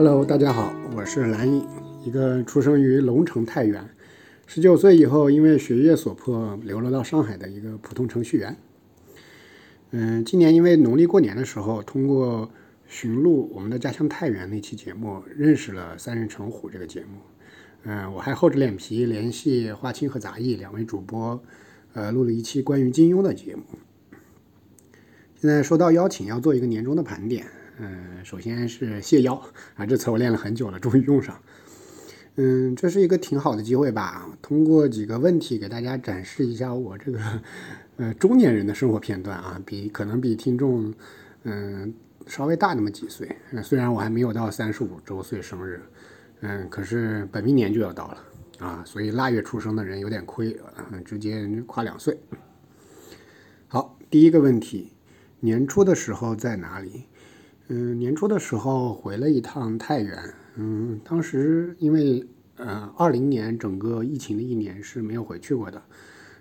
Hello，大家好，我是蓝颖，一个出生于龙城太原，十九岁以后因为学业所迫流落到上海的一个普通程序员。嗯，今年因为农历过年的时候，通过寻录我们的家乡太原那期节目，认识了三人成虎这个节目。嗯，我还厚着脸皮联系花青和杂艺两位主播，呃，录了一期关于金庸的节目。现在收到邀请，要做一个年终的盘点。嗯，首先是谢邀啊，这词我练了很久了，终于用上。嗯，这是一个挺好的机会吧，通过几个问题给大家展示一下我这个呃中年人的生活片段啊，比可能比听众嗯稍微大那么几岁。虽然我还没有到三十五周岁生日，嗯，可是本命年就要到了啊，所以腊月出生的人有点亏，嗯，直接跨两岁。好，第一个问题，年初的时候在哪里？嗯，年初的时候回了一趟太原。嗯，当时因为呃，二零年整个疫情的一年是没有回去过的。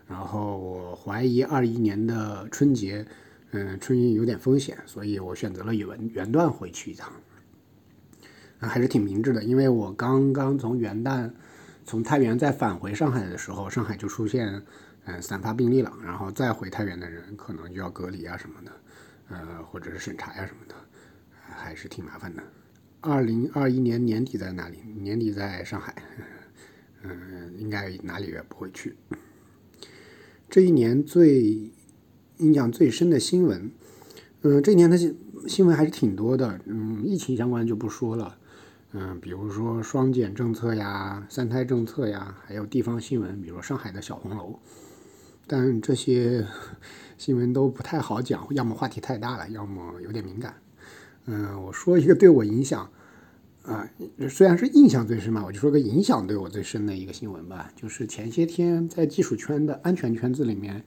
然后我怀疑二一年的春节，嗯，春运有点风险，所以我选择了元元旦回去一趟。还是挺明智的，因为我刚刚从元旦从太原再返回上海的时候，上海就出现嗯散发病例了，然后再回太原的人可能就要隔离啊什么的，呃，或者是审查呀什么的。还是挺麻烦的。二零二一年年底在哪里？年底在上海，嗯，应该哪里也不会去。这一年最印象最深的新闻，嗯，这一年的新新闻还是挺多的。嗯，疫情相关就不说了，嗯，比如说双减政策呀、三胎政策呀，还有地方新闻，比如上海的小红楼。但这些 新闻都不太好讲，要么话题太大了，要么有点敏感。嗯，我说一个对我影响啊，虽然是印象最深嘛，我就说个影响对我最深的一个新闻吧，就是前些天在技术圈的安全圈子里面，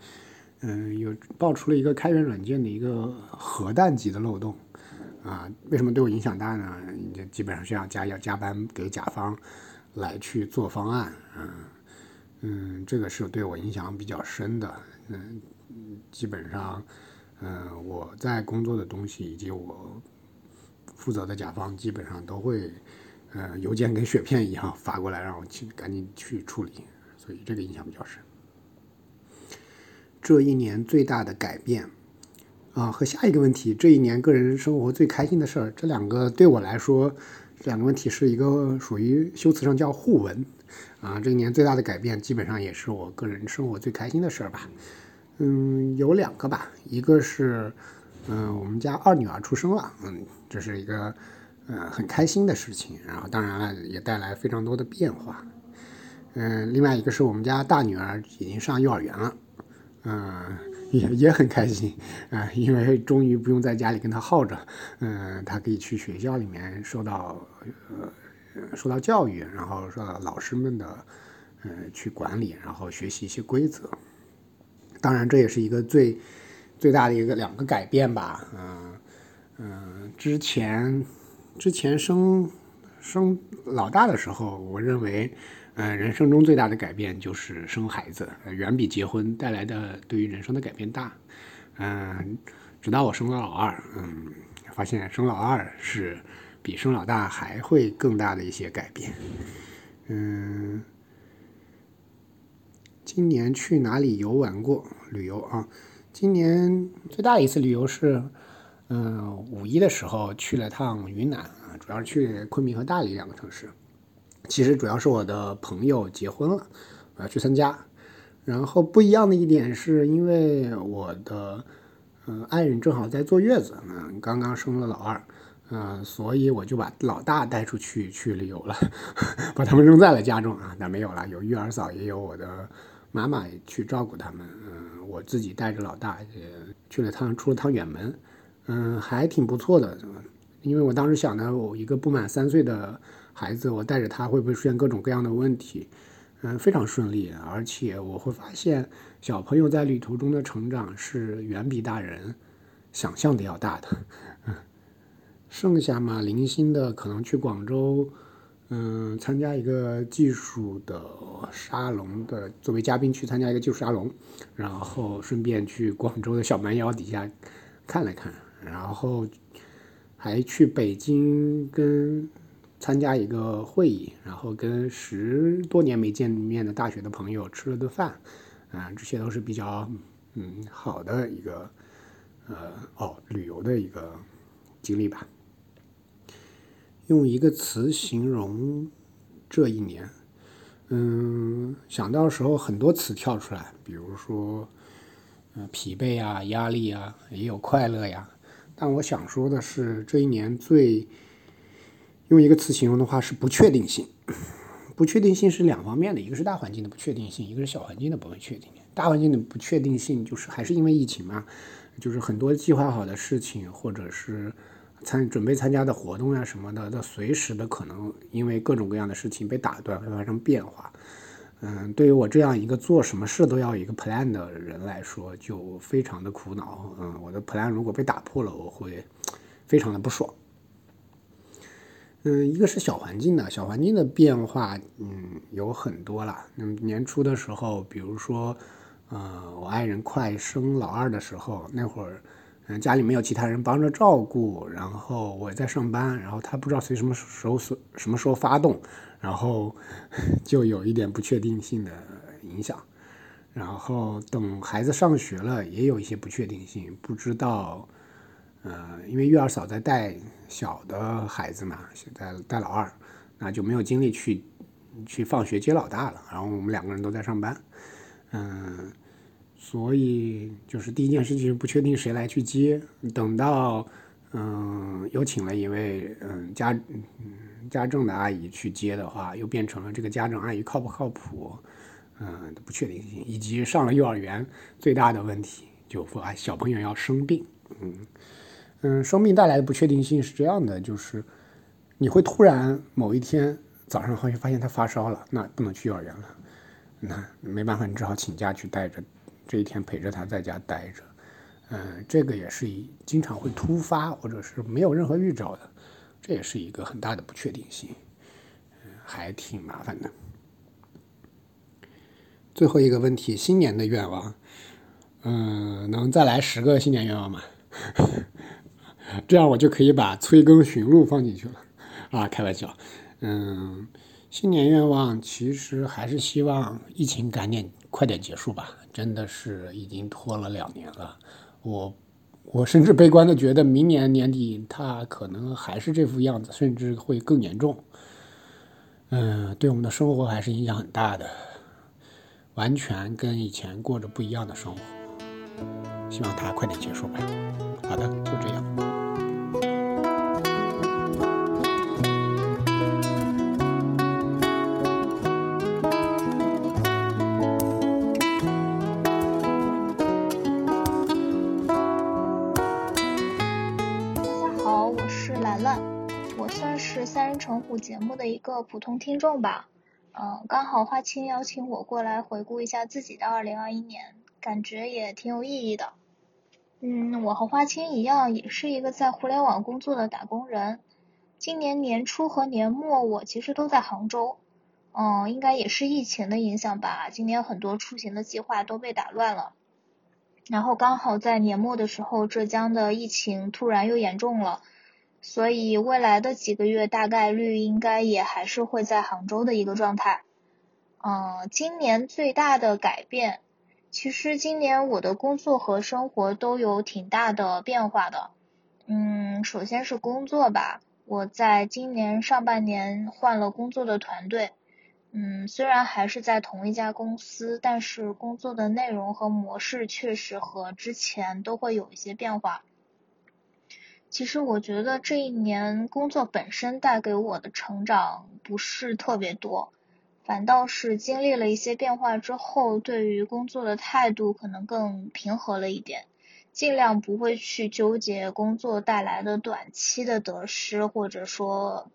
嗯，有爆出了一个开源软件的一个核弹级的漏洞啊。为什么对我影响大呢？就基本上是要加要加班给甲方来去做方案，嗯嗯，这个是对我影响比较深的。嗯，基本上，嗯，我在工作的东西以及我。负责的甲方基本上都会，呃，邮件跟雪片一样发过来，让我去赶紧去处理，所以这个印象比较深。这一年最大的改变，啊，和下一个问题，这一年个人生活最开心的事儿，这两个对我来说，这两个问题是一个属于修辞上叫互文。啊，这一年最大的改变，基本上也是我个人生活最开心的事儿吧。嗯，有两个吧，一个是，嗯，我们家二女儿出生了，嗯，这是一个，呃，很开心的事情。然后，当然了，也带来非常多的变化。嗯，另外一个是我们家大女儿已经上幼儿园了，嗯。也也很开心啊，因为终于不用在家里跟他耗着，嗯，他可以去学校里面受到呃受到教育，然后受到老师们的呃去管理，然后学习一些规则。当然，这也是一个最最大的一个两个改变吧，嗯嗯，之前之前生生老大的时候，我认为。嗯，人生中最大的改变就是生孩子，远比结婚带来的对于人生的改变大。嗯，直到我生了老二，嗯，发现生老二是比生老大还会更大的一些改变。嗯，今年去哪里游玩过？旅游啊，今年最大的一次旅游是，嗯，五一的时候去了趟云南啊，主要是去昆明和大理两个城市。其实主要是我的朋友结婚了，我要去参加。然后不一样的一点是，因为我的嗯爱人正好在坐月子，嗯，刚刚生了老二，嗯，所以我就把老大带出去去旅游了，把他们扔在了家中啊。那没有了，有育儿嫂，也有我的妈妈去照顾他们。我自己带着老大也去了趟，出了趟远门，嗯，还挺不错的。因为我当时想呢，我一个不满三岁的。孩子，我带着他会不会出现各种各样的问题？嗯，非常顺利，而且我会发现小朋友在旅途中的成长是远比大人想象的要大的。嗯，剩下嘛，零星的可能去广州，嗯，参加一个技术的沙龙的，作为嘉宾去参加一个技术沙龙，然后顺便去广州的小蛮腰底下看了看，然后还去北京跟。参加一个会议，然后跟十多年没见面的大学的朋友吃了顿饭，啊，这些都是比较嗯好的一个呃哦旅游的一个经历吧。用一个词形容这一年，嗯，想到时候很多词跳出来，比如说嗯疲惫啊、压力啊，也有快乐呀。但我想说的是，这一年最。用一个词形容的话是不确定性。不确定性是两方面的，一个是大环境的不确定性，一个是小环境的不确定性。大环境的不确定性就是还是因为疫情嘛，就是很多计划好的事情或者是参准备参加的活动呀什么的，都随时的可能因为各种各样的事情被打断，会发生变化。嗯，对于我这样一个做什么事都要一个 plan 的人来说，就非常的苦恼。嗯，我的 plan 如果被打破了，我会非常的不爽。嗯，一个是小环境的，小环境的变化，嗯，有很多了。那么年初的时候，比如说，呃，我爱人快生老二的时候，那会儿，嗯，家里没有其他人帮着照顾，然后我在上班，然后他不知道随什么时候什么时候发动，然后 就有一点不确定性的影响。然后等孩子上学了，也有一些不确定性，不知道。呃，因为育儿嫂在带小的孩子嘛，现在带老二，那就没有精力去去放学接老大了。然后我们两个人都在上班，嗯，所以就是第一件事情不确定谁来去接。等到嗯有请了一位嗯家嗯家政的阿姨去接的话，又变成了这个家政阿姨靠不靠谱，嗯不确定性，以及上了幼儿园最大的问题，就说啊小朋友要生病，嗯。嗯，生病带来的不确定性是这样的，就是你会突然某一天早上好像发现他发烧了，那不能去幼儿园了，那没办法，你只好请假去带着，这一天陪着他在家待着。嗯，这个也是一经常会突发或者是没有任何预兆的，这也是一个很大的不确定性，还挺麻烦的。最后一个问题，新年的愿望，嗯，能再来十个新年愿望吗？这样我就可以把催更寻路放进去了，啊，开玩笑，嗯，新年愿望其实还是希望疫情赶紧快点结束吧，真的是已经拖了两年了，我我甚至悲观的觉得，明年年底它可能还是这副样子，甚至会更严重。嗯，对我们的生活还是影响很大的，完全跟以前过着不一样的生活。希望它快点结束吧。好的，个普通听众吧，嗯，刚好花青邀请我过来回顾一下自己的二零二一年，感觉也挺有意义的。嗯，我和花青一样，也是一个在互联网工作的打工人。今年年初和年末，我其实都在杭州。嗯，应该也是疫情的影响吧，今年很多出行的计划都被打乱了。然后刚好在年末的时候，浙江的疫情突然又严重了。所以未来的几个月大概率应该也还是会在杭州的一个状态。嗯，今年最大的改变，其实今年我的工作和生活都有挺大的变化的。嗯，首先是工作吧，我在今年上半年换了工作的团队。嗯，虽然还是在同一家公司，但是工作的内容和模式确实和之前都会有一些变化。其实我觉得这一年工作本身带给我的成长不是特别多，反倒是经历了一些变化之后，对于工作的态度可能更平和了一点，尽量不会去纠结工作带来的短期的得失，或者说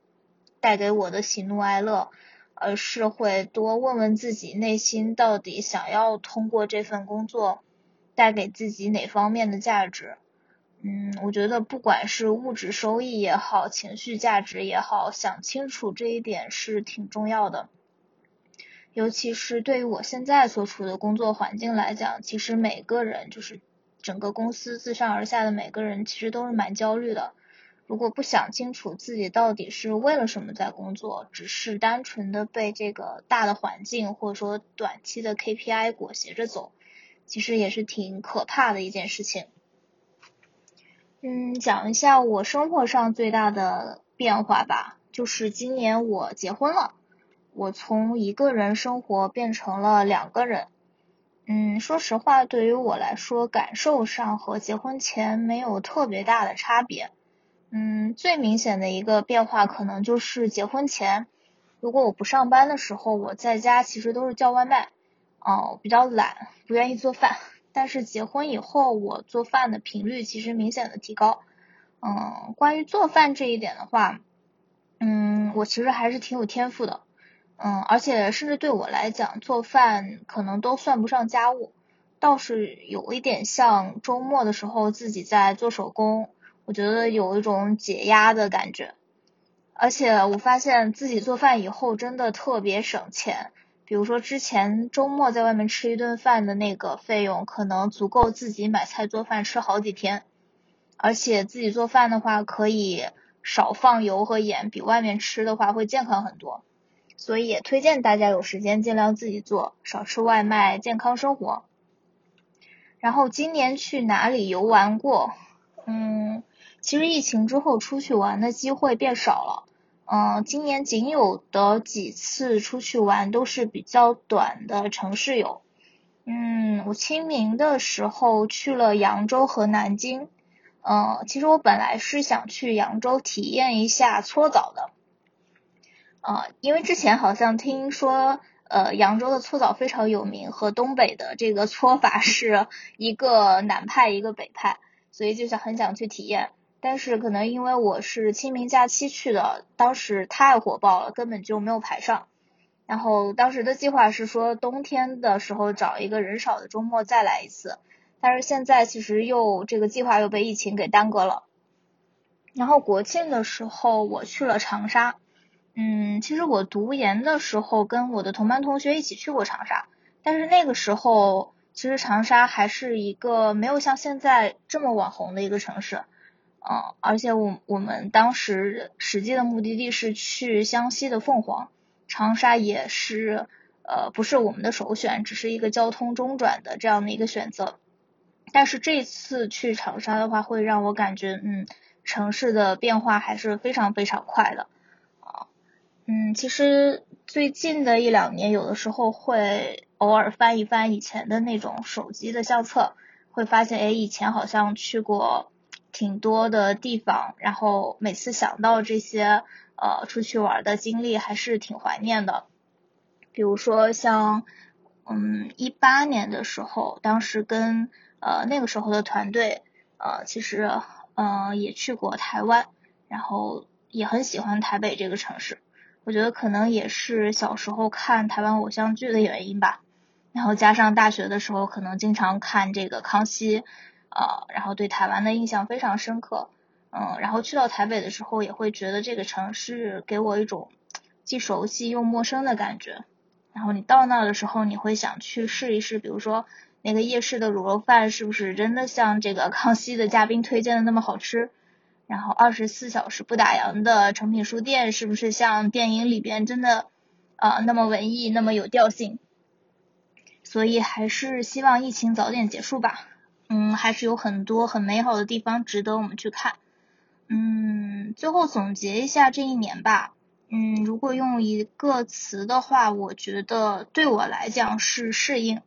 带给我的喜怒哀乐，而是会多问问自己内心到底想要通过这份工作带给自己哪方面的价值。嗯，我觉得不管是物质收益也好，情绪价值也好，想清楚这一点是挺重要的。尤其是对于我现在所处的工作环境来讲，其实每个人就是整个公司自上而下的每个人，其实都是蛮焦虑的。如果不想清楚自己到底是为了什么在工作，只是单纯的被这个大的环境或者说短期的 KPI 裹挟着走，其实也是挺可怕的一件事情。嗯，讲一下我生活上最大的变化吧，就是今年我结婚了，我从一个人生活变成了两个人。嗯，说实话，对于我来说，感受上和结婚前没有特别大的差别。嗯，最明显的一个变化可能就是结婚前，如果我不上班的时候，我在家其实都是叫外卖，哦，比较懒，不愿意做饭。但是结婚以后，我做饭的频率其实明显的提高。嗯，关于做饭这一点的话，嗯，我其实还是挺有天赋的。嗯，而且甚至对我来讲，做饭可能都算不上家务，倒是有一点像周末的时候自己在做手工，我觉得有一种解压的感觉。而且我发现自己做饭以后真的特别省钱。比如说之前周末在外面吃一顿饭的那个费用，可能足够自己买菜做饭吃好几天，而且自己做饭的话可以少放油和盐，比外面吃的话会健康很多。所以也推荐大家有时间尽量自己做，少吃外卖，健康生活。然后今年去哪里游玩过？嗯，其实疫情之后出去玩的机会变少了。嗯，今年仅有的几次出去玩都是比较短的城市游。嗯，我清明的时候去了扬州和南京。嗯，其实我本来是想去扬州体验一下搓澡的。啊，因为之前好像听说，呃，扬州的搓澡非常有名，和东北的这个搓法是一个南派一个北派，所以就想很想去体验。但是可能因为我是清明假期去的，当时太火爆了，根本就没有排上。然后当时的计划是说冬天的时候找一个人少的周末再来一次，但是现在其实又这个计划又被疫情给耽搁了。然后国庆的时候我去了长沙，嗯，其实我读研的时候跟我的同班同学一起去过长沙，但是那个时候其实长沙还是一个没有像现在这么网红的一个城市。嗯，而且我我们当时实际的目的地是去湘西的凤凰，长沙也是呃不是我们的首选，只是一个交通中转的这样的一个选择。但是这次去长沙的话，会让我感觉，嗯，城市的变化还是非常非常快的，啊，嗯，其实最近的一两年，有的时候会偶尔翻一翻以前的那种手机的相册，会发现，哎，以前好像去过挺多的地方，然后每次想到这些，呃，出去玩的经历，还是挺怀念的，比如说像。嗯，一八年的时候，当时跟呃那个时候的团队，呃其实嗯也去过台湾，然后也很喜欢台北这个城市。我觉得可能也是小时候看台湾偶像剧的原因吧，然后加上大学的时候可能经常看这个康熙，呃然后对台湾的印象非常深刻。嗯，然后去到台北的时候，也会觉得这个城市给我一种既熟悉又陌生的感觉。然后你到那的时候，你会想去试一试，比如说那个夜市的卤肉饭是不是真的像这个康熙的嘉宾推荐的那么好吃？然后二十四小时不打烊的诚品书店是不是像电影里边真的啊那么文艺那么有调性？所以还是希望疫情早点结束吧。嗯，还是有很多很美好的地方值得我们去看。嗯，最后总结一下这一年吧。嗯，如果用一个词的话，我觉得对我来讲是适应，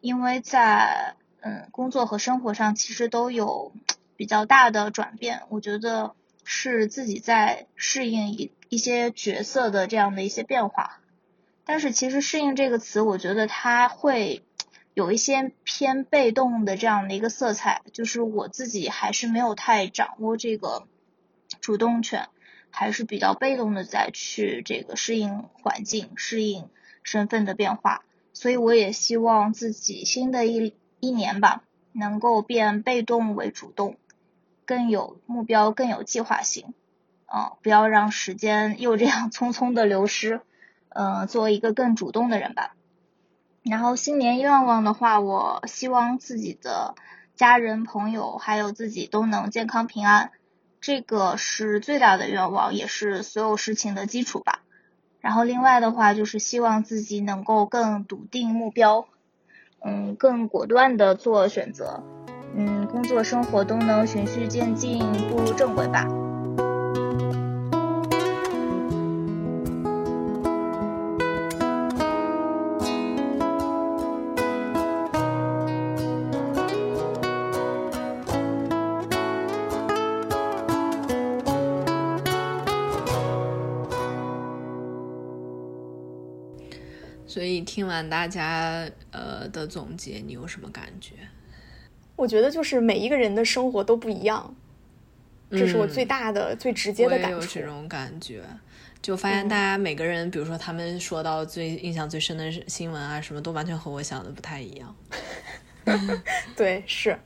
因为在嗯工作和生活上其实都有比较大的转变，我觉得是自己在适应一一些角色的这样的一些变化。但是其实适应这个词，我觉得它会有一些偏被动的这样的一个色彩，就是我自己还是没有太掌握这个主动权。还是比较被动的，在去这个适应环境、适应身份的变化，所以我也希望自己新的一一年吧，能够变被动为主动，更有目标、更有计划性，嗯，不要让时间又这样 匆匆的流失，嗯，做一个更主动的人吧。然后新年愿望的话，我希望自己的家人、朋友还有自己都能健康平安。这个是最大的愿望，也是所有事情的基础吧。然后另外的话，就是希望自己能够更笃定目标，嗯，更果断的做选择，嗯，工作生活都能循序渐进，步入正轨吧。听完大家呃的总结，你有什么感觉？我觉得就是每一个人的生活都不一样，这是我最大的、最直接的感触。有这种感觉，就发现大家每个人，比如说他们说到最印象最深的新闻啊，什么都完全和我想的不太一样。对，是，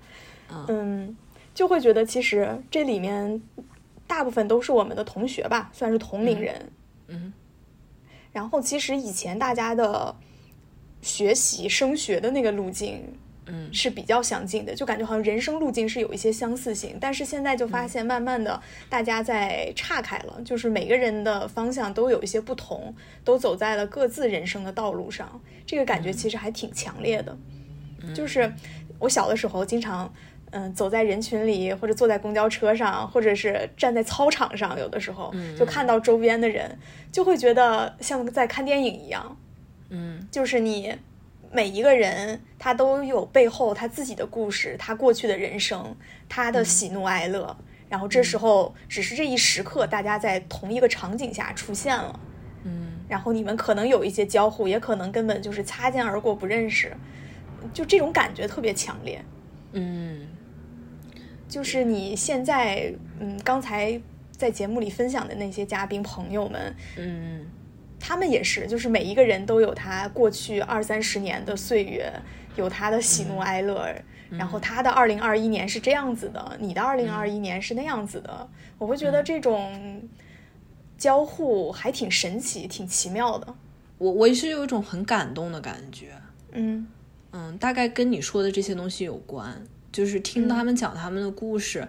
嗯，就会觉得其实这里面大部分都是我们的同学吧，算是同龄人。嗯。然后，其实以前大家的学习升学的那个路径，嗯，是比较相近的，就感觉好像人生路径是有一些相似性。但是现在就发现，慢慢的大家在岔开了，就是每个人的方向都有一些不同，都走在了各自人生的道路上。这个感觉其实还挺强烈的。就是我小的时候经常。嗯，走在人群里，或者坐在公交车上，或者是站在操场上，有的时候就看到周边的人，就会觉得像在看电影一样。嗯，就是你每一个人，他都有背后他自己的故事，他过去的人生，他的喜怒哀乐。然后这时候，只是这一时刻，大家在同一个场景下出现了。嗯，然后你们可能有一些交互，也可能根本就是擦肩而过，不认识。就这种感觉特别强烈。嗯。就是你现在，嗯，刚才在节目里分享的那些嘉宾朋友们，嗯，他们也是，就是每一个人都有他过去二三十年的岁月，有他的喜怒哀乐，然后他的二零二一年是这样子的，你的二零二一年是那样子的，我会觉得这种交互还挺神奇，挺奇妙的。我我也是有一种很感动的感觉，嗯。嗯，大概跟你说的这些东西有关。就是听他们讲他们的故事，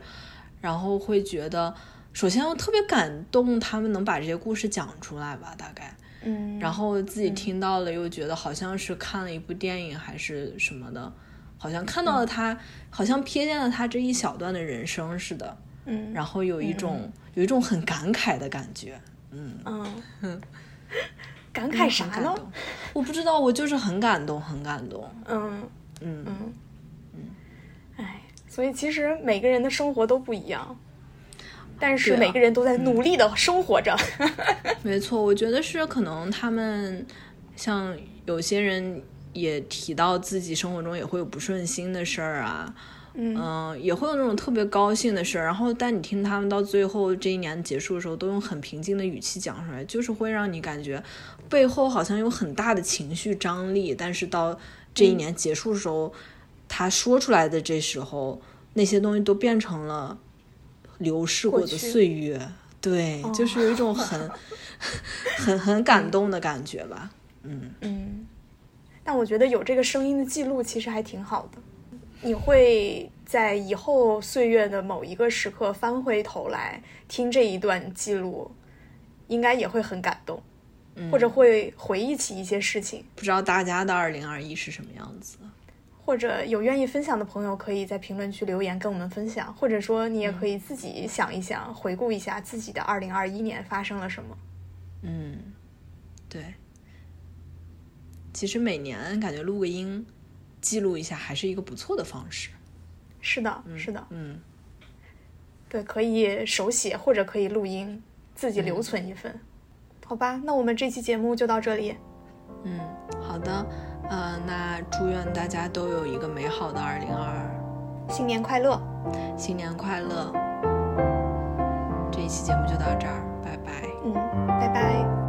然后会觉得，首先我特别感动，他们能把这些故事讲出来吧，大概，嗯，然后自己听到了，又觉得好像是看了一部电影还是什么的，好像看到了他，好像瞥见了他这一小段的人生似的。嗯，然后有一种有一种很感慨的感觉。嗯嗯，感慨啥呢？我不知道，我就是很感动，很感动。嗯嗯嗯嗯，哎，所以其实每个人的生活都不一样，但是每个人都在努力的生活着。没错，我觉得是可能他们像有些人也提到自己生活中也会有不顺心的事儿啊。嗯，也会有那种特别高兴的事儿，然后但你听他们到最后这一年结束的时候，都用很平静的语气讲出来，就是会让你感觉背后好像有很大的情绪张力，但是到这一年结束的时候，他说出来的这时候，那些东西都变成了流逝过的岁月，对，就是有一种很 很很感动的感觉吧，嗯嗯，但我觉得有这个声音的记录其实还挺好的。你会在以后岁月的某一个时刻翻回头来听这一段记录，应该也会很感动，或者会回忆起一些事情。不知道大家的二零二一是什么样子？或者有愿意分享的朋友，可以在评论区留言跟我们分享，或者说你也可以自己想一想，回顾一下自己的二零二一年发生了什么。嗯，对。其实每年感觉录个音。记录一下还是一个不错的方式。是的，是的，嗯，对，可以手写或者可以录音，自己留存一份。好吧，那我们这期节目就到这里。嗯，好的，呃，那祝愿大家都有一个美好的二零二二，新年快乐，新年快乐。这一期节目就到这儿，拜拜。嗯，拜拜。